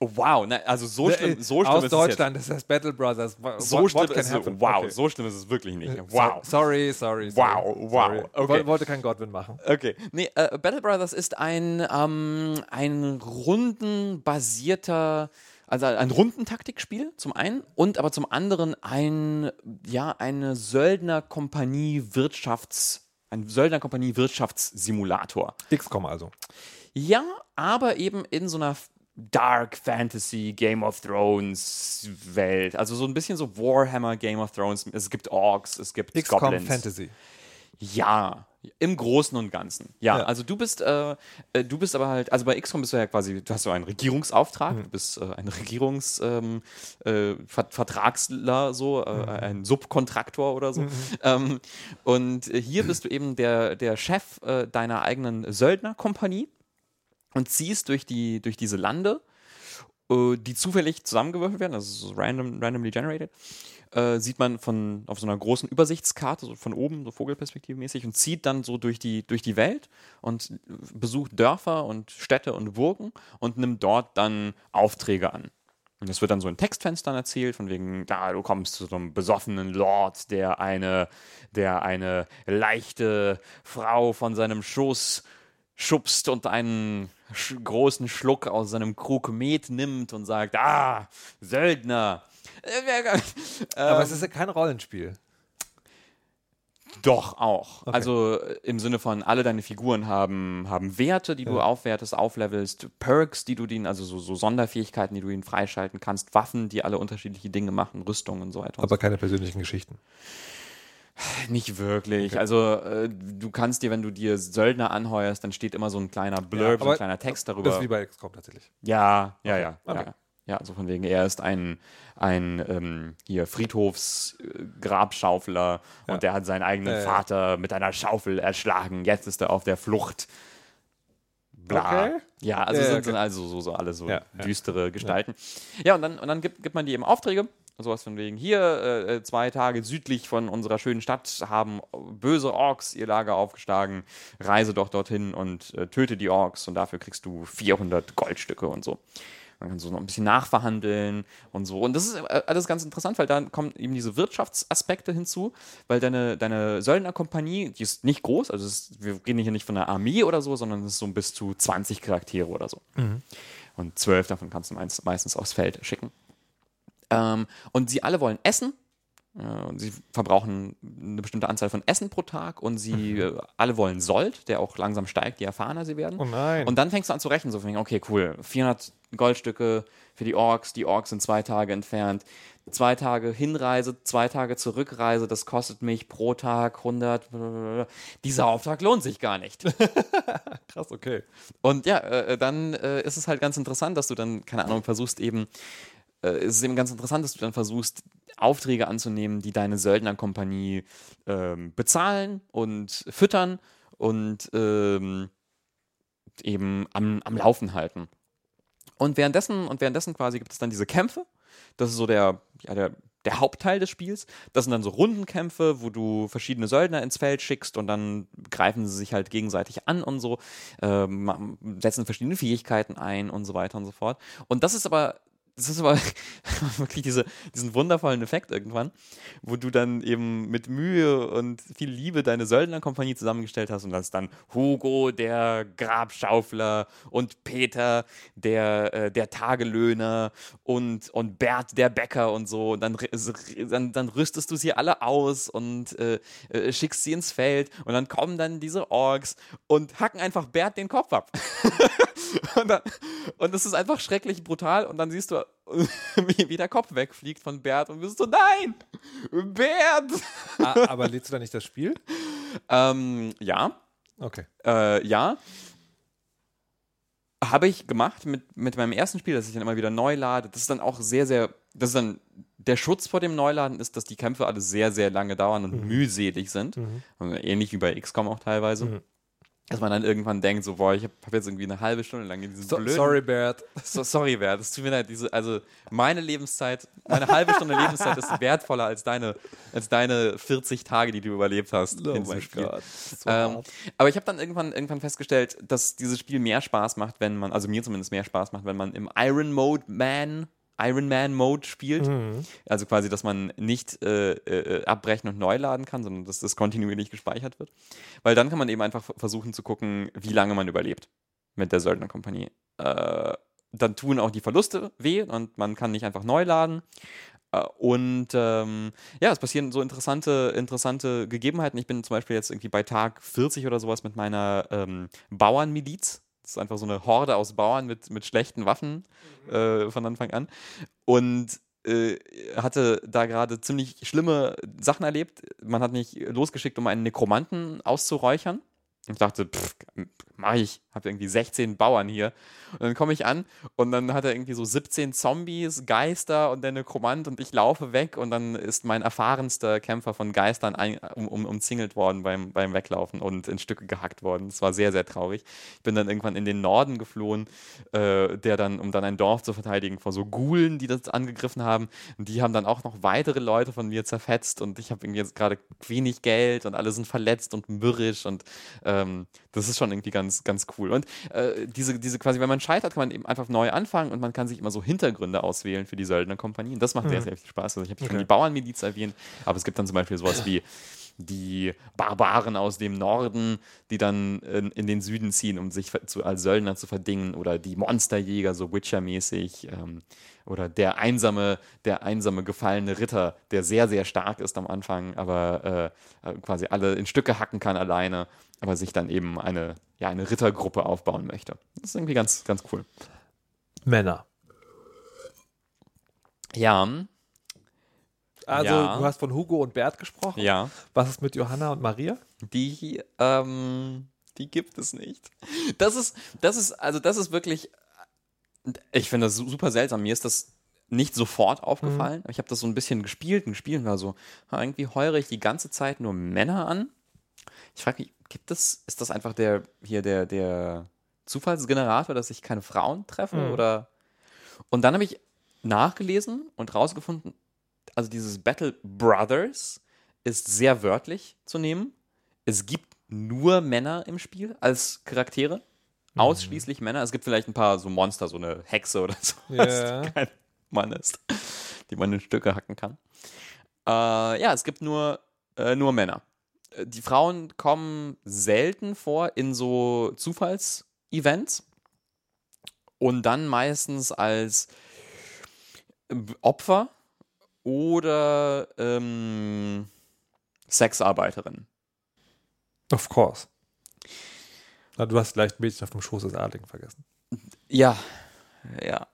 Oh, wow, ne, also so schlimm, so schlimm Aus ist Deutschland ist das Battle Brothers. es jetzt. So What- schlimm what ist es. Wow, Okay. so schlimm ist es wirklich nicht. So- Wow. Sorry, sorry. sorry. Wow, wow, Sorry. okay. Woll- Wollte kein Godwin machen. Okay. Nee, äh, Battle Brothers ist ein, ähm, ein rundenbasierter, also ein Rundentaktikspiel zum einen und aber zum anderen ein, ja, eine Söldnerkompanie Wirtschafts, ein Söldnerkompanie Wirtschaftssimulator. XCOM also. Ja, aber eben in so einer Dark Fantasy Game of Thrones Welt. Also so ein bisschen so Warhammer Game of Thrones. Es gibt Orks, es gibt XCOM Goblins. Fantasy. Ja, im Großen und Ganzen. Ja, Ja. also du bist, äh, äh, du bist aber halt, also bei XCOM bist du ja quasi, du hast so einen Regierungsauftrag, Mhm. du bist äh, ein Regierungsvertragsler, äh, Ver- Vertragsler, so, äh, ein Subkontraktor oder so. Ähm, und äh, hier bist du eben der, der Chef äh, deiner eigenen Söldnerkompanie und ziehst durch, die, durch diese Lande, äh, die zufällig zusammengewürfelt werden, also so random, randomly generated, äh, sieht man von, auf so einer großen Übersichtskarte, so von oben, so Vogelperspektive mäßig, und zieht dann so durch die, durch die Welt und besucht Dörfer und Städte und Burgen und nimmt dort dann Aufträge an. Und das wird dann so in Textfenstern erzählt, von wegen, da du kommst zu so einem besoffenen Lord, der eine, der eine leichte Frau von seinem Schoß schubst und einen sch großen Schluck aus seinem Krug Met nimmt und sagt, ah, Söldner. Aber es ist ja kein Rollenspiel. Doch, auch. Also äh, im Sinne von, alle deine Figuren haben, haben Werte, die du aufwertest, auflevelst, Perks, die du ihnen, also so, so Sonderfähigkeiten, die du ihnen freischalten kannst, Waffen, die alle unterschiedliche Dinge machen, Rüstungen und so weiter. Aber keine persönlichen Geschichten. Nicht wirklich. Also äh, du kannst dir, wenn du dir Söldner anheuerst, dann steht immer so ein kleiner Blurb, so aber ein kleiner Text darüber. Das ist wie bei XCOM tatsächlich. Ja, ja, ja. Okay. Ja, ja also von wegen, er ist ein, ein ähm, hier Friedhofsgrabschaufler Ja. und der hat seinen eigenen Ja, ja. Vater mit einer Schaufel erschlagen. Jetzt ist er auf der Flucht. Bla. Okay. Ja, also Ja, ja, sind, sind okay. also so, so alle so Ja, ja. düstere Gestalten. Ja, und dann, und dann gibt, gibt man die eben Aufträge. Sowas von wegen, hier, äh, äh, zwei Tage südlich von unserer schönen Stadt haben böse Orks ihr Lager aufgeschlagen. Reise doch dorthin und äh, töte die Orks und dafür kriegst du 400 Goldstücke und so. Man kann so noch ein bisschen nachverhandeln und so. Und das ist äh, alles ganz interessant, weil da kommen eben diese Wirtschaftsaspekte hinzu, weil deine, deine Söldnerkompanie, die ist nicht groß, also ist, wir reden hier nicht von einer Armee oder so, sondern es ist so bis zu 20 Charaktere oder so. Und zwölf davon kannst du meist- meistens aufs Feld schicken. Ähm, und sie alle wollen essen. Und sie verbrauchen eine bestimmte Anzahl von Essen pro Tag und sie äh, alle wollen Sold, der auch langsam steigt, je erfahrener sie werden. Oh nein. Und dann fängst du an zu rechnen, so von okay, cool, 400 Goldstücke für die Orks. Die Orks sind zwei Tage entfernt. Zwei Tage Hinreise, zwei Tage Zurückreise, das kostet mich pro Tag 100. Dieser Auftrag lohnt sich gar nicht. Krass, okay. Und ja, äh, dann äh, ist es halt ganz interessant, dass du dann, keine Ahnung, versuchst eben, äh, es ist eben ganz interessant, dass du dann versuchst, Aufträge anzunehmen, die deine Söldnerkompanie ähm, bezahlen und füttern und ähm, eben am, am Laufen halten. Und währenddessen, und währenddessen quasi gibt es dann diese Kämpfe. Das ist so der, ja, der, der Hauptteil des Spiels. Das sind dann so Rundenkämpfe, wo du verschiedene Söldner ins Feld schickst und dann greifen sie sich halt gegenseitig an und so, ähm, setzen verschiedene Fähigkeiten ein und so weiter und so fort. Und das ist aber das ist aber wirklich diese, diesen wundervollen Effekt irgendwann, wo du dann eben mit Mühe und viel Liebe deine Söldnerkompanie zusammengestellt hast und das ist dann Hugo, der Grabschaufler und Peter, der, äh, der Tagelöhner und, und Bert, der Bäcker und so. Und dann, dann, dann rüstest du sie alle aus und äh, äh, schickst sie ins Feld und dann kommen dann diese Orks und hacken einfach Bert den Kopf ab. und, dann, und das ist einfach schrecklich brutal und dann siehst du wie, wie der Kopf wegfliegt von Bert und bist so, nein, Bert! Ah, aber lädst du da nicht das Spiel? ähm, ja. Okay. Äh, ja. Habe ich gemacht mit, mit meinem ersten Spiel, dass ich dann immer wieder neu lade. Das ist dann auch sehr, sehr, das ist dann, der Schutz vor dem Neuladen ist, dass die Kämpfe alle sehr, sehr lange dauern und mhm. mühselig sind. Mhm. Ähnlich wie bei XCOM auch teilweise. Mhm dass man dann irgendwann denkt, so, boah, ich habe hab jetzt irgendwie eine halbe Stunde lang in diesem so, blöden... Sorry, Bert. So, sorry, Bert, es tut mir leid. Diese, also meine Lebenszeit, meine halbe Stunde Lebenszeit ist wertvoller als deine, als deine 40 Tage, die du überlebt hast. Oh mein Spiel. Gott. So ähm, aber ich habe dann irgendwann, irgendwann festgestellt, dass dieses Spiel mehr Spaß macht, wenn man, also mir zumindest mehr Spaß macht, wenn man im Iron Mode Man Iron Man Mode spielt. Mhm. Also quasi, dass man nicht äh, äh, abbrechen und neu laden kann, sondern dass das kontinuierlich gespeichert wird. Weil dann kann man eben einfach versuchen zu gucken, wie lange man überlebt mit der Söldnerkompanie. Äh, dann tun auch die Verluste weh und man kann nicht einfach neu laden. Äh, und ähm, ja, es passieren so interessante, interessante Gegebenheiten. Ich bin zum Beispiel jetzt irgendwie bei Tag 40 oder sowas mit meiner ähm, Bauernmiliz ist einfach so eine Horde aus Bauern mit, mit schlechten Waffen mhm. äh, von Anfang an. Und äh, hatte da gerade ziemlich schlimme Sachen erlebt. Man hat mich losgeschickt, um einen Nekromanten auszuräuchern. Ich dachte, pff, mach ich, habe irgendwie 16 Bauern hier. Und dann komme ich an und dann hat er irgendwie so 17 Zombies, Geister und der Nekromant und ich laufe weg und dann ist mein erfahrenster Kämpfer von Geistern ein, um, um, umzingelt worden beim, beim Weglaufen und in Stücke gehackt worden. Das war sehr, sehr traurig. Ich bin dann irgendwann in den Norden geflohen, äh, der dann, um dann ein Dorf zu verteidigen vor so Gulen, die das angegriffen haben. Und die haben dann auch noch weitere Leute von mir zerfetzt und ich habe irgendwie jetzt gerade wenig Geld und alle sind verletzt und mürrisch und ähm, das ist schon irgendwie ganz, ganz cool. Und äh, diese, diese quasi, wenn man scheitert, kann man eben einfach neu anfangen und man kann sich immer so Hintergründe auswählen für die Söldnerkompanie. Und das macht mhm. sehr, sehr viel Spaß. Also ich habe okay. schon die Bauernmiliz erwähnt, aber es gibt dann zum Beispiel sowas wie die Barbaren aus dem Norden, die dann in, in, den Süden ziehen, um sich zu, als Söldner zu verdingen, oder die Monsterjäger, so Witcher-mäßig, ähm, oder der einsame, der einsame gefallene Ritter, der sehr, sehr stark ist am Anfang, aber äh, äh quasi alle in Stücke hacken kann alleine aber sich dann eben eine, ja, eine Rittergruppe aufbauen möchte. Das ist irgendwie ganz, ganz cool. Männer. Ja. Also, ja. du hast von Hugo und Bert gesprochen. Ja. Was ist mit Johanna und Maria? Die, ähm, die gibt es nicht. Das ist, das ist, also, das ist wirklich, ich finde das super seltsam. Mir ist das nicht sofort aufgefallen. Mhm. Ich habe das so ein bisschen gespielt und gespielt und war so, irgendwie heure ich die ganze Zeit nur Männer an. Ich frage mich, gibt es, ist das einfach der, hier der, der Zufallsgenerator, dass ich keine Frauen treffe? Mhm. Oder? Und dann habe ich nachgelesen und rausgefunden, also dieses Battle Brothers ist sehr wörtlich zu nehmen. Es gibt nur Männer im Spiel als Charaktere. Mhm. Ausschließlich Männer. Es gibt vielleicht ein paar so Monster, so eine Hexe oder so, yeah. die kein Mann ist, die man in Stücke hacken kann. Äh, ja, es gibt nur, äh, nur Männer die Frauen kommen selten vor in so Zufallsevents und dann meistens als Opfer oder ähm, Sexarbeiterin. Of course. Na, du hast leicht Mädchen auf dem Schoß des Adligen vergessen. Ja, Ja.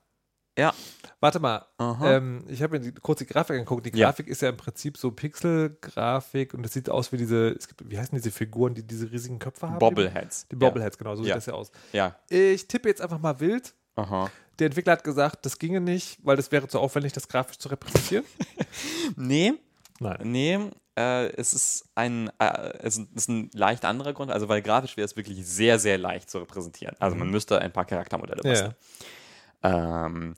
Ja. Warte mal, ähm, ich habe mir die, kurz die Grafik angeguckt. Die Ja. Grafik ist ja im Prinzip so Pixel-Grafik und es sieht aus wie diese, es gibt, wie heißen diese Figuren, die diese riesigen Köpfe haben? Bobbleheads. Die Bobbleheads, genau, so Ja. sieht das ja aus. Ja. Ich tippe jetzt einfach mal wild. Aha. Der Entwickler hat gesagt, das ginge nicht, weil das wäre zu aufwendig, das grafisch zu repräsentieren. Nee. Nein. Nee. Äh, es ist ein, äh, es ist ein leicht anderer Grund, also weil grafisch wäre es wirklich sehr, sehr leicht zu repräsentieren. Also man müsste ein paar Charaktermodelle basteln. Ähm,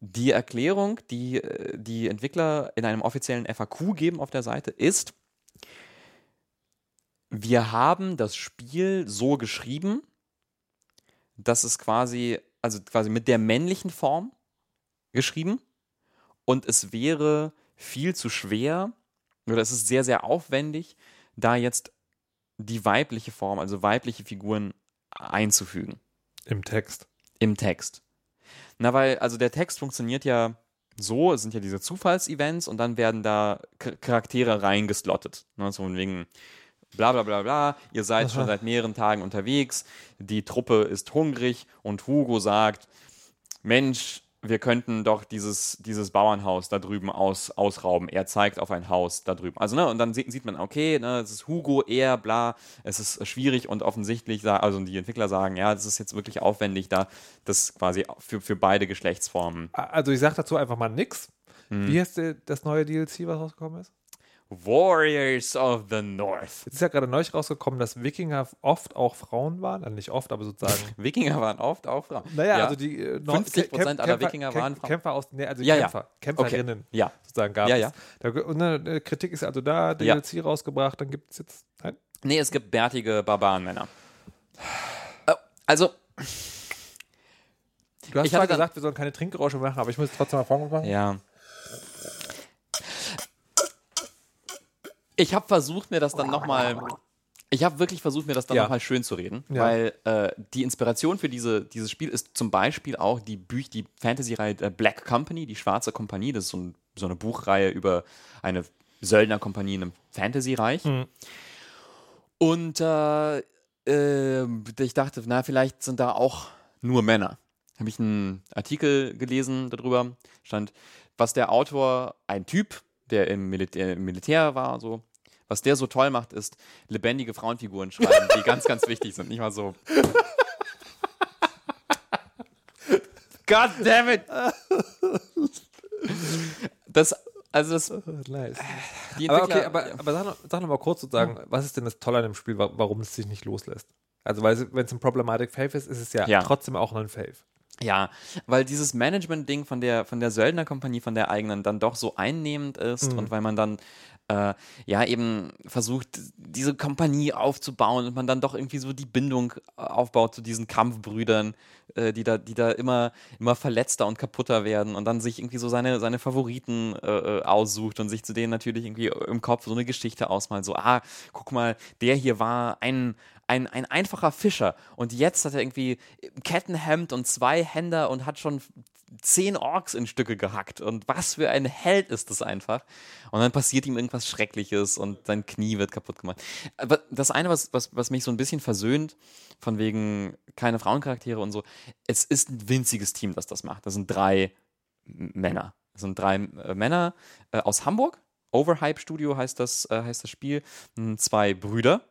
die Erklärung, die äh, die Entwickler in einem offiziellen FAQ geben auf der Seite, ist, wir haben das Spiel so geschrieben, dass es quasi, also quasi mit der männlichen Form geschrieben und es wäre viel zu schwer oder es ist sehr, sehr aufwendig, da jetzt die weibliche Form, also weibliche Figuren einzufügen. Im Text. Im Text. Na, weil, also der Text funktioniert ja so, es sind ja diese Zufallsevents und dann werden da Charaktere reingeslottet. Ne, so von wegen bla bla bla bla, ihr seid Aha. schon seit mehreren Tagen unterwegs, die Truppe ist hungrig und Hugo sagt, Mensch, wir könnten doch dieses, dieses Bauernhaus da drüben aus, ausrauben. Er zeigt auf ein Haus da drüben. Also, ne, und dann sieht, sieht man, okay, ne, es ist Hugo, er, bla, es ist schwierig und offensichtlich, also die Entwickler sagen, ja, das ist jetzt wirklich aufwendig, da das quasi für, für beide Geschlechtsformen. Also ich sage dazu einfach mal nix. Hm. Wie heißt das neue DLC, was rausgekommen ist? Warriors of the North. Jetzt ist ja gerade neulich rausgekommen, dass Wikinger oft auch Frauen waren. Also nicht oft, aber sozusagen. Wikinger waren oft auch Frauen. Naja, Ja. also die äh, Nord- 50% Kämp- aller Kämpfer- Wikinger waren Frauen. Kämpfer aus, nee, also Ja, ja. Kämpfer, Kämpferinnen Okay. Ja. sozusagen gab Ja, es. ja. Da, und eine Kritik ist also da, Ja. DLC rausgebracht, dann gibt es jetzt. Nein? Nee, es gibt bärtige Barbarenmänner. Äh, Also, Du hast Ich zwar gesagt, wir sollen keine Trinkgeräusche machen, aber ich muss trotzdem mal machen. ja. Ich habe versucht, mir das dann nochmal. Ich habe wirklich versucht, mir das dann Ja. nochmal schön zu reden, Ja. weil äh, die Inspiration für diese, dieses Spiel ist zum Beispiel auch die, Büch die Fantasy-Reihe äh, Black Company, die Schwarze Kompanie. Das ist so, ein, so eine Buchreihe über eine Söldnerkompanie in einem Fantasy-Reich. Mhm. Und äh, äh, ich dachte, na, vielleicht sind da auch nur Männer. Habe ich einen Artikel gelesen darüber, stand, was der Autor, ein Typ, der im Militär, im Militär war, so, was der so toll macht, ist lebendige Frauenfiguren schreiben, die ganz, ganz wichtig sind. Nicht mal so. God damn it! Das, also das, Nice. die Aber okay, aber, aber sag, noch, sag noch mal kurz sozusagen, was ist denn das Tolle an dem Spiel, wa- warum es sich nicht loslässt? Also, weil wenn es ein Problematic Faith ist, ist es ja, Ja. trotzdem auch ein Faith. Ja, weil dieses Management-Ding von der, von der Söldnerkompanie, von der eigenen, dann doch so einnehmend ist Mhm. und weil man dann äh, ja eben versucht, diese Kompanie aufzubauen und man dann doch irgendwie so die Bindung aufbaut zu diesen Kampfbrüdern, äh, die da, die da immer, immer verletzter und kaputter werden und dann sich irgendwie so seine, seine Favoriten äh, äh, aussucht und sich zu denen natürlich irgendwie im Kopf so eine Geschichte ausmalt. So, ah, guck mal, der hier war ein, ein, ein einfacher Fischer und jetzt hat er irgendwie Kettenhemd und zwei Händer und hat schon zehn Orks in Stücke gehackt und was für ein Held ist das einfach. Und dann passiert ihm irgendwas Schreckliches und sein Knie wird kaputt gemacht. Aber das eine, was, was, was mich so ein bisschen versöhnt, von wegen keine Frauencharaktere und so, es ist ein winziges Team, das das macht. Das sind drei Männer. Das sind drei äh, Männer äh, aus Hamburg. Overhype Studio heißt das, äh, heißt das Spiel. M, Zwei Brüder.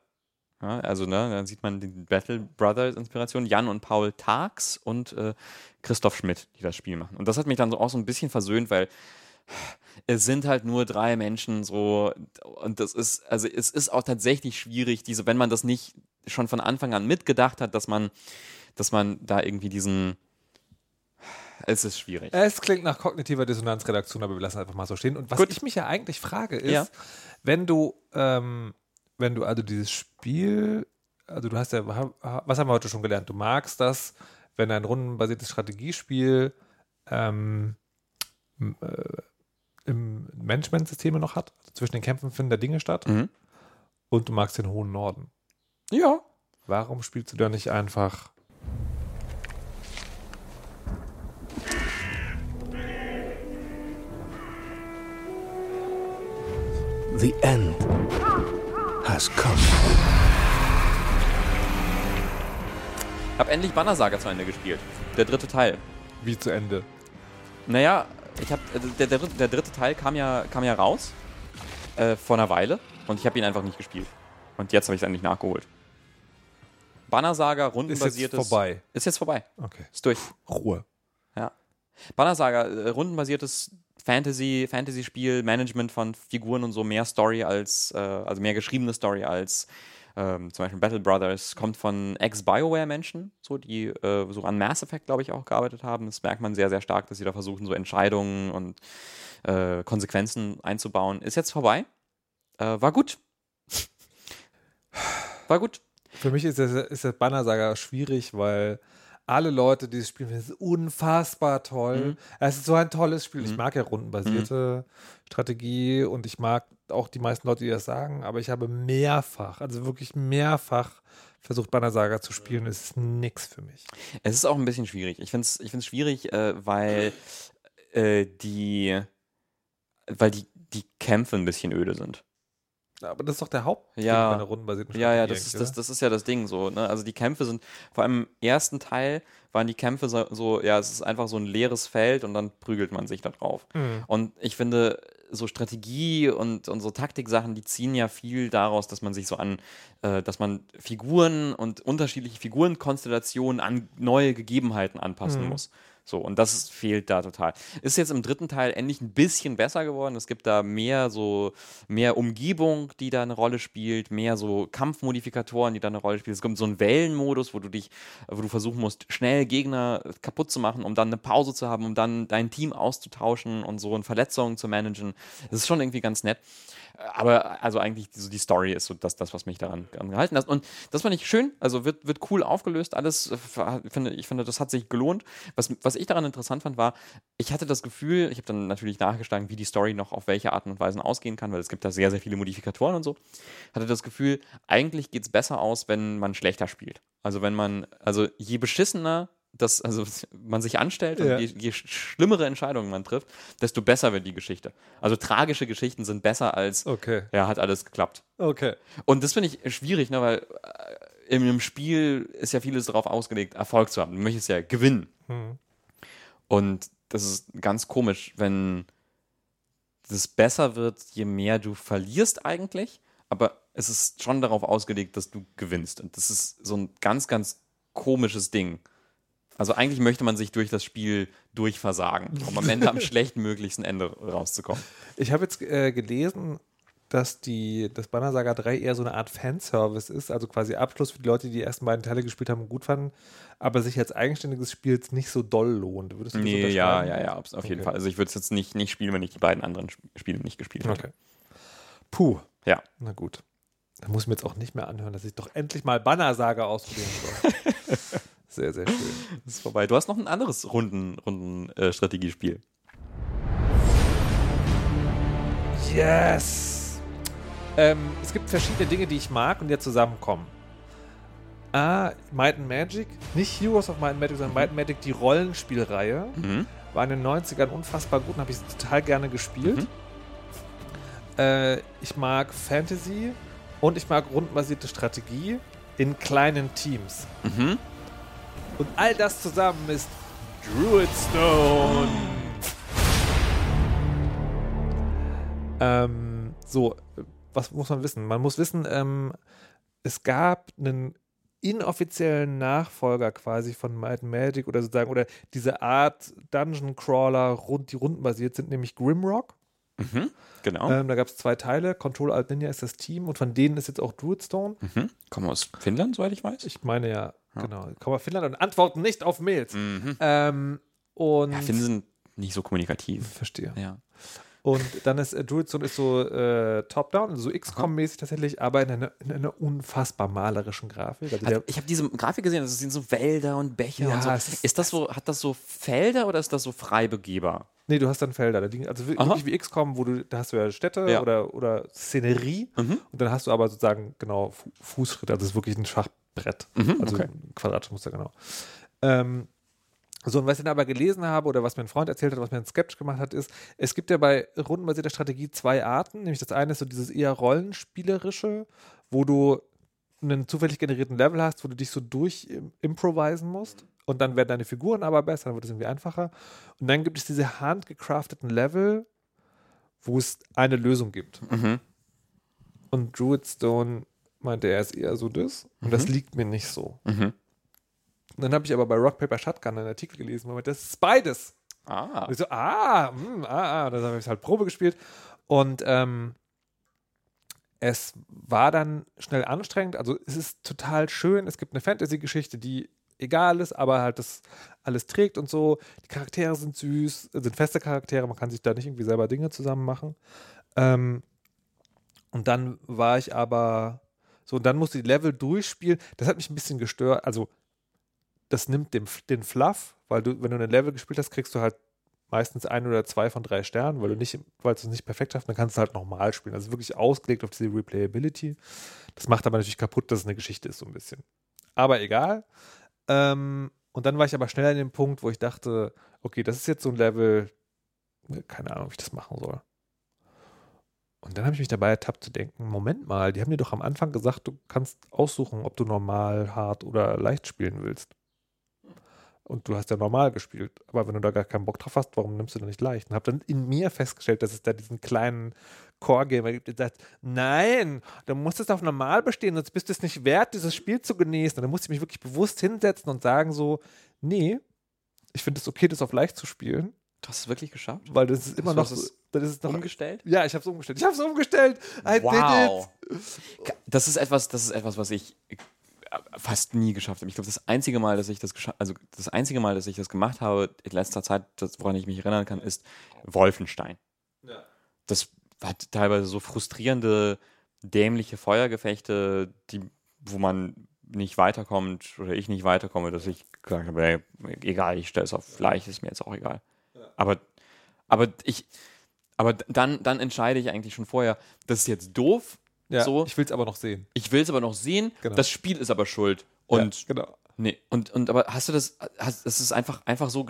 Ja, also, ne, dann sieht man die Battle Brothers Inspiration. Jan und Paul Tags und äh, Christoph Schmidt, die das Spiel machen. Und das hat mich dann so auch so ein bisschen versöhnt, weil es sind halt nur drei Menschen so und das ist, also es ist auch tatsächlich schwierig, diese, wenn man das nicht schon von Anfang an mitgedacht hat, dass man, dass man da irgendwie diesen, es ist schwierig. Es klingt nach kognitiver Dissonanzredaktion, aber wir lassen einfach mal so stehen. Und was Gut. ich mich ja eigentlich frage, ist, Ja. wenn du, ähm, wenn du also dieses Spiel, also du hast ja, was haben wir heute schon gelernt? Du magst das, wenn ein rundenbasiertes Strategiespiel ähm, äh, im Managementsysteme noch hat. Also zwischen den Kämpfen finden da Dinge statt. Mhm. Und du magst den hohen Norden. Ja. Warum spielst du da nicht einfach The end has come. Hab endlich Banner Saga zu Ende gespielt. Der dritte Teil. Wie zu Ende? Naja, ich hab, also der, der, der dritte Teil kam ja, kam ja raus äh, vor einer Weile und ich habe ihn einfach nicht gespielt. Und jetzt habe ich es endlich nachgeholt. Banner Saga, Ist rundenbasiertes. jetzt vorbei. Ist jetzt vorbei. Okay. Ist durch. Ruhe. Ja. Banner Saga, äh, rundenbasiertes Fantasy, Fantasy-Spiel, Management von Figuren und so, mehr Story als, äh, also mehr geschriebene Story als ähm, zum Beispiel Battle Brothers, kommt von Ex-Bioware-Menschen, so, die äh, so an Mass Effect, glaube ich, auch gearbeitet haben. Das merkt man sehr, sehr stark, dass sie da versuchen, so Entscheidungen und äh, Konsequenzen einzubauen. Ist jetzt vorbei. Äh, war gut. War gut. Für mich ist das, ist das Banner-Saga schwierig, weil alle Leute, die es spielen, finden es unfassbar toll. Mhm. Es ist so ein tolles Spiel. Ich mag ja rundenbasierte Strategie und ich mag auch die meisten Leute, die das sagen, aber ich habe mehrfach, also wirklich mehrfach versucht, Banner Saga zu spielen. Es ist nix für mich. Es ist auch ein bisschen schwierig. Ich finde es ich find's schwierig, äh, weil äh, die weil die, die Kämpfe ein bisschen öde sind. Aber das ist doch der Haupt Ja. bei einer rundenbasierten Ja, ja, das ist, das, das ist ja das Ding so. Ne? Also die Kämpfe sind, vor allem im ersten Teil waren die Kämpfe so, so, ja, es ist einfach so ein leeres Feld und dann prügelt man sich da drauf. Mhm. Und ich finde, so Strategie und, und so Taktiksachen, die ziehen ja viel daraus, dass man sich so an, äh, dass man Figuren und unterschiedliche Figurenkonstellationen an neue Gegebenheiten anpassen Mhm. muss. So, und das fehlt da total. Ist jetzt im dritten Teil endlich ein bisschen besser geworden. Es gibt da mehr so, mehr Umgebung, die da eine Rolle spielt, mehr so Kampfmodifikatoren, die da eine Rolle spielen. Es gibt so einen Wellenmodus, wo du dich, wo du versuchen musst, schnell Gegner kaputt zu machen, um dann eine Pause zu haben, um dann dein Team auszutauschen und so und Verletzungen zu managen. Das ist schon irgendwie ganz nett. Aber also eigentlich so die Story ist so das, das was mich daran, gehalten hat. Und das fand ich schön. Also wird, wird cool aufgelöst. Alles, äh, ich finde, das hat sich gelohnt. Was, was ich daran interessant fand, war, ich hatte das Gefühl, ich habe dann natürlich nachgeschlagen, wie die Story noch auf welche Arten und Weisen ausgehen kann, weil es gibt da sehr, sehr viele Modifikatoren und so. Hatte das Gefühl, eigentlich geht es besser aus, wenn man schlechter spielt. Also wenn man, also je beschissener das, also man sich anstellt Ja. und je, je sch- schlimmere Entscheidungen man trifft, desto besser wird die Geschichte. Also tragische Geschichten sind besser als, Okay. ja, hat alles geklappt. Okay. Und das finde ich schwierig, ne, weil äh, in einem Spiel ist ja vieles darauf ausgelegt, Erfolg zu haben. Du möchtest ja gewinnen. Mhm. Und das ist ganz komisch, wenn das besser wird, je mehr du verlierst eigentlich. Aber es ist schon darauf ausgelegt, dass du gewinnst. Und das ist so ein ganz, ganz komisches Ding. Also eigentlich möchte man sich durch das Spiel durchversagen, um am Ende am schlechtmöglichsten Ende rauszukommen. Ich habe jetzt äh, gelesen, dass die, das Banner Saga 3 eher so eine Art Fanservice ist, also quasi Abschluss für die Leute, die die ersten beiden Teile gespielt haben und gut fanden, aber sich als eigenständiges Spiel jetzt nicht so doll lohnt. Würdest du das Nee, ja, ja, ja, auf jeden Okay. Fall. Also ich würde es jetzt nicht, nicht spielen, wenn ich die beiden anderen Sp- Spiele nicht gespielt hätte. Okay. Puh. Ja. Na gut. Da muss ich mir jetzt auch nicht mehr anhören, dass ich doch endlich mal Banner Saga ausprobieren soll. sehr, sehr schön. Das ist vorbei. Du hast noch ein anderes Runden, Runden äh, Strategiespiel. Yes! Ähm, es gibt verschiedene Dinge, die ich mag und die zusammenkommen. A, Might and Magic, nicht Heroes of Might and Magic, sondern Might and Magic, die Rollenspielreihe. Mhm. War in den 90ern unfassbar gut und habe ich total gerne gespielt. Mhm. Äh, ich mag Fantasy und ich mag rundenbasierte Strategie in kleinen Teams. Mhm. Und all das zusammen ist Druidstone. Ähm, so, was muss man wissen? Man muss wissen, ähm, es gab einen inoffiziellen Nachfolger quasi von Might and Magic oder sozusagen, oder diese Art Dungeon Crawler, rund, die rundenbasiert sind, nämlich Grimrock. Mhm. Genau. Ähm, da gab es zwei Teile. Control Alt Ninja ist das Team und von denen ist jetzt auch Druidstone. Mhm. Kommen aus Finnland, soweit ich weiß. Ich meine ja, genau. Kommen wir Finnland und antworten nicht auf Mails. Mhm. Ähm, und Ja, Finnen sind nicht so kommunikativ. verstehe. Ja. Und dann ist äh, Druidstone ist so äh, Top-Down, also so XCOM-mäßig tatsächlich, aber in einer, in einer unfassbar malerischen Grafik. Also Also ich habe diese Grafik gesehen, das sind so Wälder und Bäche Ja, und so. ist- Ist das so, hat das so Felder oder ist das so frei begehbar? nee, du hast dann Felder. Da liegen, also Aha. wirklich wie XCOM, wo du, da hast du ja Städte Ja. Oder, oder Szenerie Mhm. und dann hast du aber sozusagen genau Fu Fußschritte. Also es ist wirklich ein Schachbrett. Mhm, also okay. ein quadratisches Muster, genau. Ähm, so, und was ich dann aber gelesen habe oder was mein Freund erzählt hat, was mir ein Sketch gemacht hat, ist, es gibt ja bei rundenbasierter Strategie zwei Arten. Nämlich das eine ist so dieses eher rollenspielerische, wo du einen zufällig generierten Level hast, wo du dich so durch im- improvisen musst. Und dann werden deine Figuren aber besser, dann wird es irgendwie einfacher. Und dann gibt es diese handgecrafteten Level, wo es eine Lösung gibt. Mhm. Und Druid Stone meinte, er ist eher so das. Und das Mhm. liegt mir nicht so. Mhm. Und dann habe ich aber bei Rock Paper Shotgun einen Artikel gelesen, wo man das ist beides. Ah. Und ich so, ah, mm, ah, ah. Und dann habe ich halt Probe gespielt. Und ähm, es war dann schnell anstrengend. Also es ist total schön. Es gibt eine Fantasy-Geschichte, die egal ist, aber halt das alles trägt und so. Die Charaktere sind süß, sind feste Charaktere. Man kann sich da nicht irgendwie selber Dinge zusammen machen. Ähm, und dann war ich aber so, und dann musste ich die Level durchspielen. Das hat mich ein bisschen gestört. Also das nimmt dem, den Fluff, weil du, wenn du ein Level gespielt hast, kriegst du halt meistens ein oder zwei von drei Sternen, weil du nicht, weil du es nicht perfekt hast, dann kannst du halt nochmal spielen. Also wirklich ausgelegt auf diese Replayability. Das macht aber natürlich kaputt, dass es eine Geschichte ist, so ein bisschen. Aber egal. Ähm, und dann war ich aber schnell an dem Punkt, wo ich dachte, okay, das ist jetzt so ein Level, keine Ahnung, wie ich das machen soll. Und dann habe ich mich dabei ertappt zu denken, Moment mal, die haben dir doch am Anfang gesagt, du kannst aussuchen, ob du normal, hart oder leicht spielen willst. Und du hast ja normal gespielt. Aber wenn du da gar keinen Bock drauf hast, warum nimmst du dann nicht leicht? Und habe dann in mir festgestellt, dass es da diesen kleinen Core-Gamer gibt, der sagt, nein, du musst es auf normal bestehen, sonst bist du es nicht wert, dieses Spiel zu genießen. Und dann musste ich mich wirklich bewusst hinsetzen und sagen so, nee, ich finde es okay, das auf leicht zu spielen. Du hast es wirklich geschafft? Weil das ist immer Du noch, das ist noch umgestellt? Ja, ich habe es umgestellt. Ich habe es umgestellt. I Wow. Das ist etwas, das ist etwas, was ich äh, fast nie geschafft habe. Ich glaube, das einzige Mal, dass ich das also das einzige Mal, dass ich das gemacht habe in letzter Zeit, das, woran ich mich erinnern kann, ist Wolfenstein. Das hat teilweise so frustrierende, dämliche Feuergefechte, die, wo man nicht weiterkommt oder ich nicht weiterkomme, dass ich gesagt habe, ey, egal, ich stelle es auf leicht, ist mir jetzt auch egal. Aber, aber ich, aber dann, dann entscheide ich eigentlich schon vorher, das ist jetzt doof. Ja, so. ich will es aber noch sehen. Ich will es aber noch sehen. Genau. Das Spiel ist aber schuld. Und ja, genau. nee, und, und aber hast du das, hast, das ist einfach, einfach so,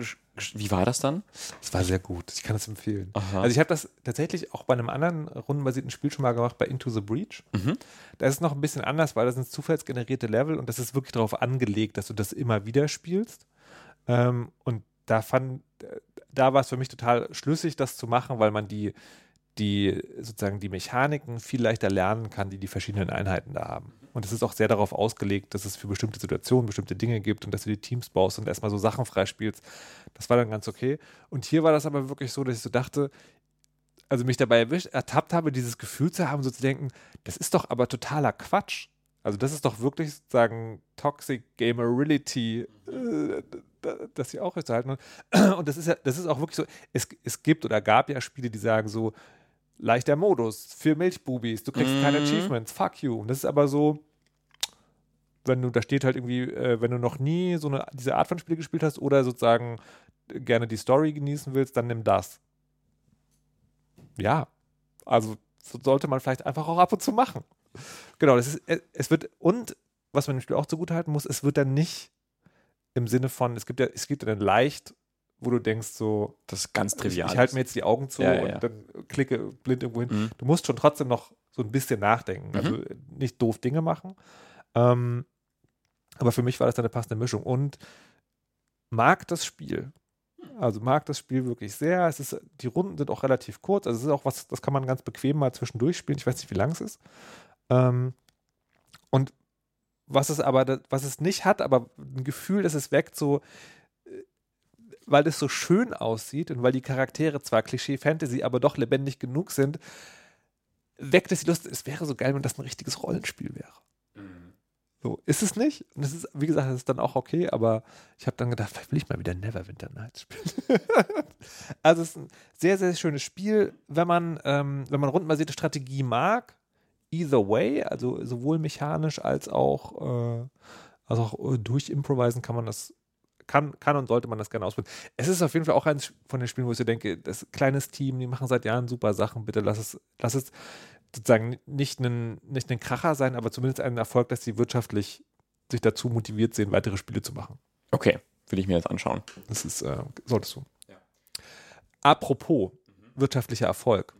wie war das dann? Es war sehr gut. Ich kann es empfehlen. Aha. Also ich habe das tatsächlich auch bei einem anderen rundenbasierten Spiel schon mal gemacht, bei Into the Breach. Mhm. Da ist es noch ein bisschen anders, weil das sind zufallsgenerierte Level und das ist wirklich darauf angelegt, dass du das immer wieder spielst. Ähm, und da fand, da war es für mich total schlüssig, das zu machen, weil man die, die sozusagen die Mechaniken viel leichter lernen kann, die die verschiedenen Einheiten da haben. Und es ist auch sehr darauf ausgelegt, dass es für bestimmte Situationen bestimmte Dinge gibt und dass du die Teams baust und erstmal so Sachen freispielst. Das war dann ganz okay. Und hier war das aber wirklich so, dass ich so dachte, also mich dabei erwischt, ertappt habe, dieses Gefühl zu haben, so zu denken, das ist doch aber totaler Quatsch. Also das ist doch wirklich sozusagen Toxic Gamerility, äh, das sie auch halten. Und das ist ja, das ist auch wirklich so, es, es gibt oder gab ja Spiele, die sagen so, leichter Modus für Milchbubis, du kriegst keine Mhm. Achievements, fuck you. Und das ist aber so, wenn du, da steht halt irgendwie, äh, wenn du noch nie so eine, diese Art von Spiele gespielt hast oder sozusagen gerne die Story genießen willst, dann nimm das. Ja, also so sollte man vielleicht einfach auch ab und zu machen. Genau, das ist, es- es wird, und was man im Spiel auch zugute halten muss, es wird dann nicht im Sinne von, es gibt ja, es gibt ja dann leicht, wo du denkst so, Das ist ganz trivial. ich, ich halte mir jetzt die Augen zu Ja, ja, und dann klicke blind irgendwo hin. Mhm. Du musst schon trotzdem noch so ein bisschen nachdenken. Also nicht doof Dinge machen. Ähm, aber für mich war das dann eine passende Mischung. Und mag das Spiel. Also mag das Spiel wirklich sehr. Es ist, die Runden sind auch relativ kurz. Also es ist auch was, das kann man ganz bequem mal zwischendurch spielen. Ich weiß nicht, wie lang es ist. Ähm, und was es aber, was es nicht hat, aber ein Gefühl, dass es weckt, so, äh, weil es so schön aussieht und weil die Charaktere zwar Klischee-Fantasy, aber doch lebendig genug sind, weckt es die Lust, es wäre so geil, wenn das ein richtiges Rollenspiel wäre. So, ist es nicht. Und es ist, wie gesagt, es ist dann auch okay, aber ich habe dann gedacht, vielleicht will ich mal wieder Neverwinter Nights spielen. also es ist ein sehr, sehr schönes Spiel, wenn man, ähm, wenn man rundenbasierte Strategie mag, either way, also sowohl mechanisch als auch, äh, als auch äh, durch Improvisen kann man das, kann, kann und sollte man das gerne ausprobieren. Es ist auf jeden Fall auch eines von den Spielen, wo ich so denke, das kleines Team, die machen seit Jahren super Sachen, bitte lass es, lass es sozusagen nicht ein, nicht ein Kracher sein, aber zumindest einen Erfolg, dass sie wirtschaftlich sich dazu motiviert sehen, weitere Spiele zu machen. Okay, will ich mir jetzt anschauen. Das ist, äh, solltest du. Apropos wirtschaftlicher Erfolg.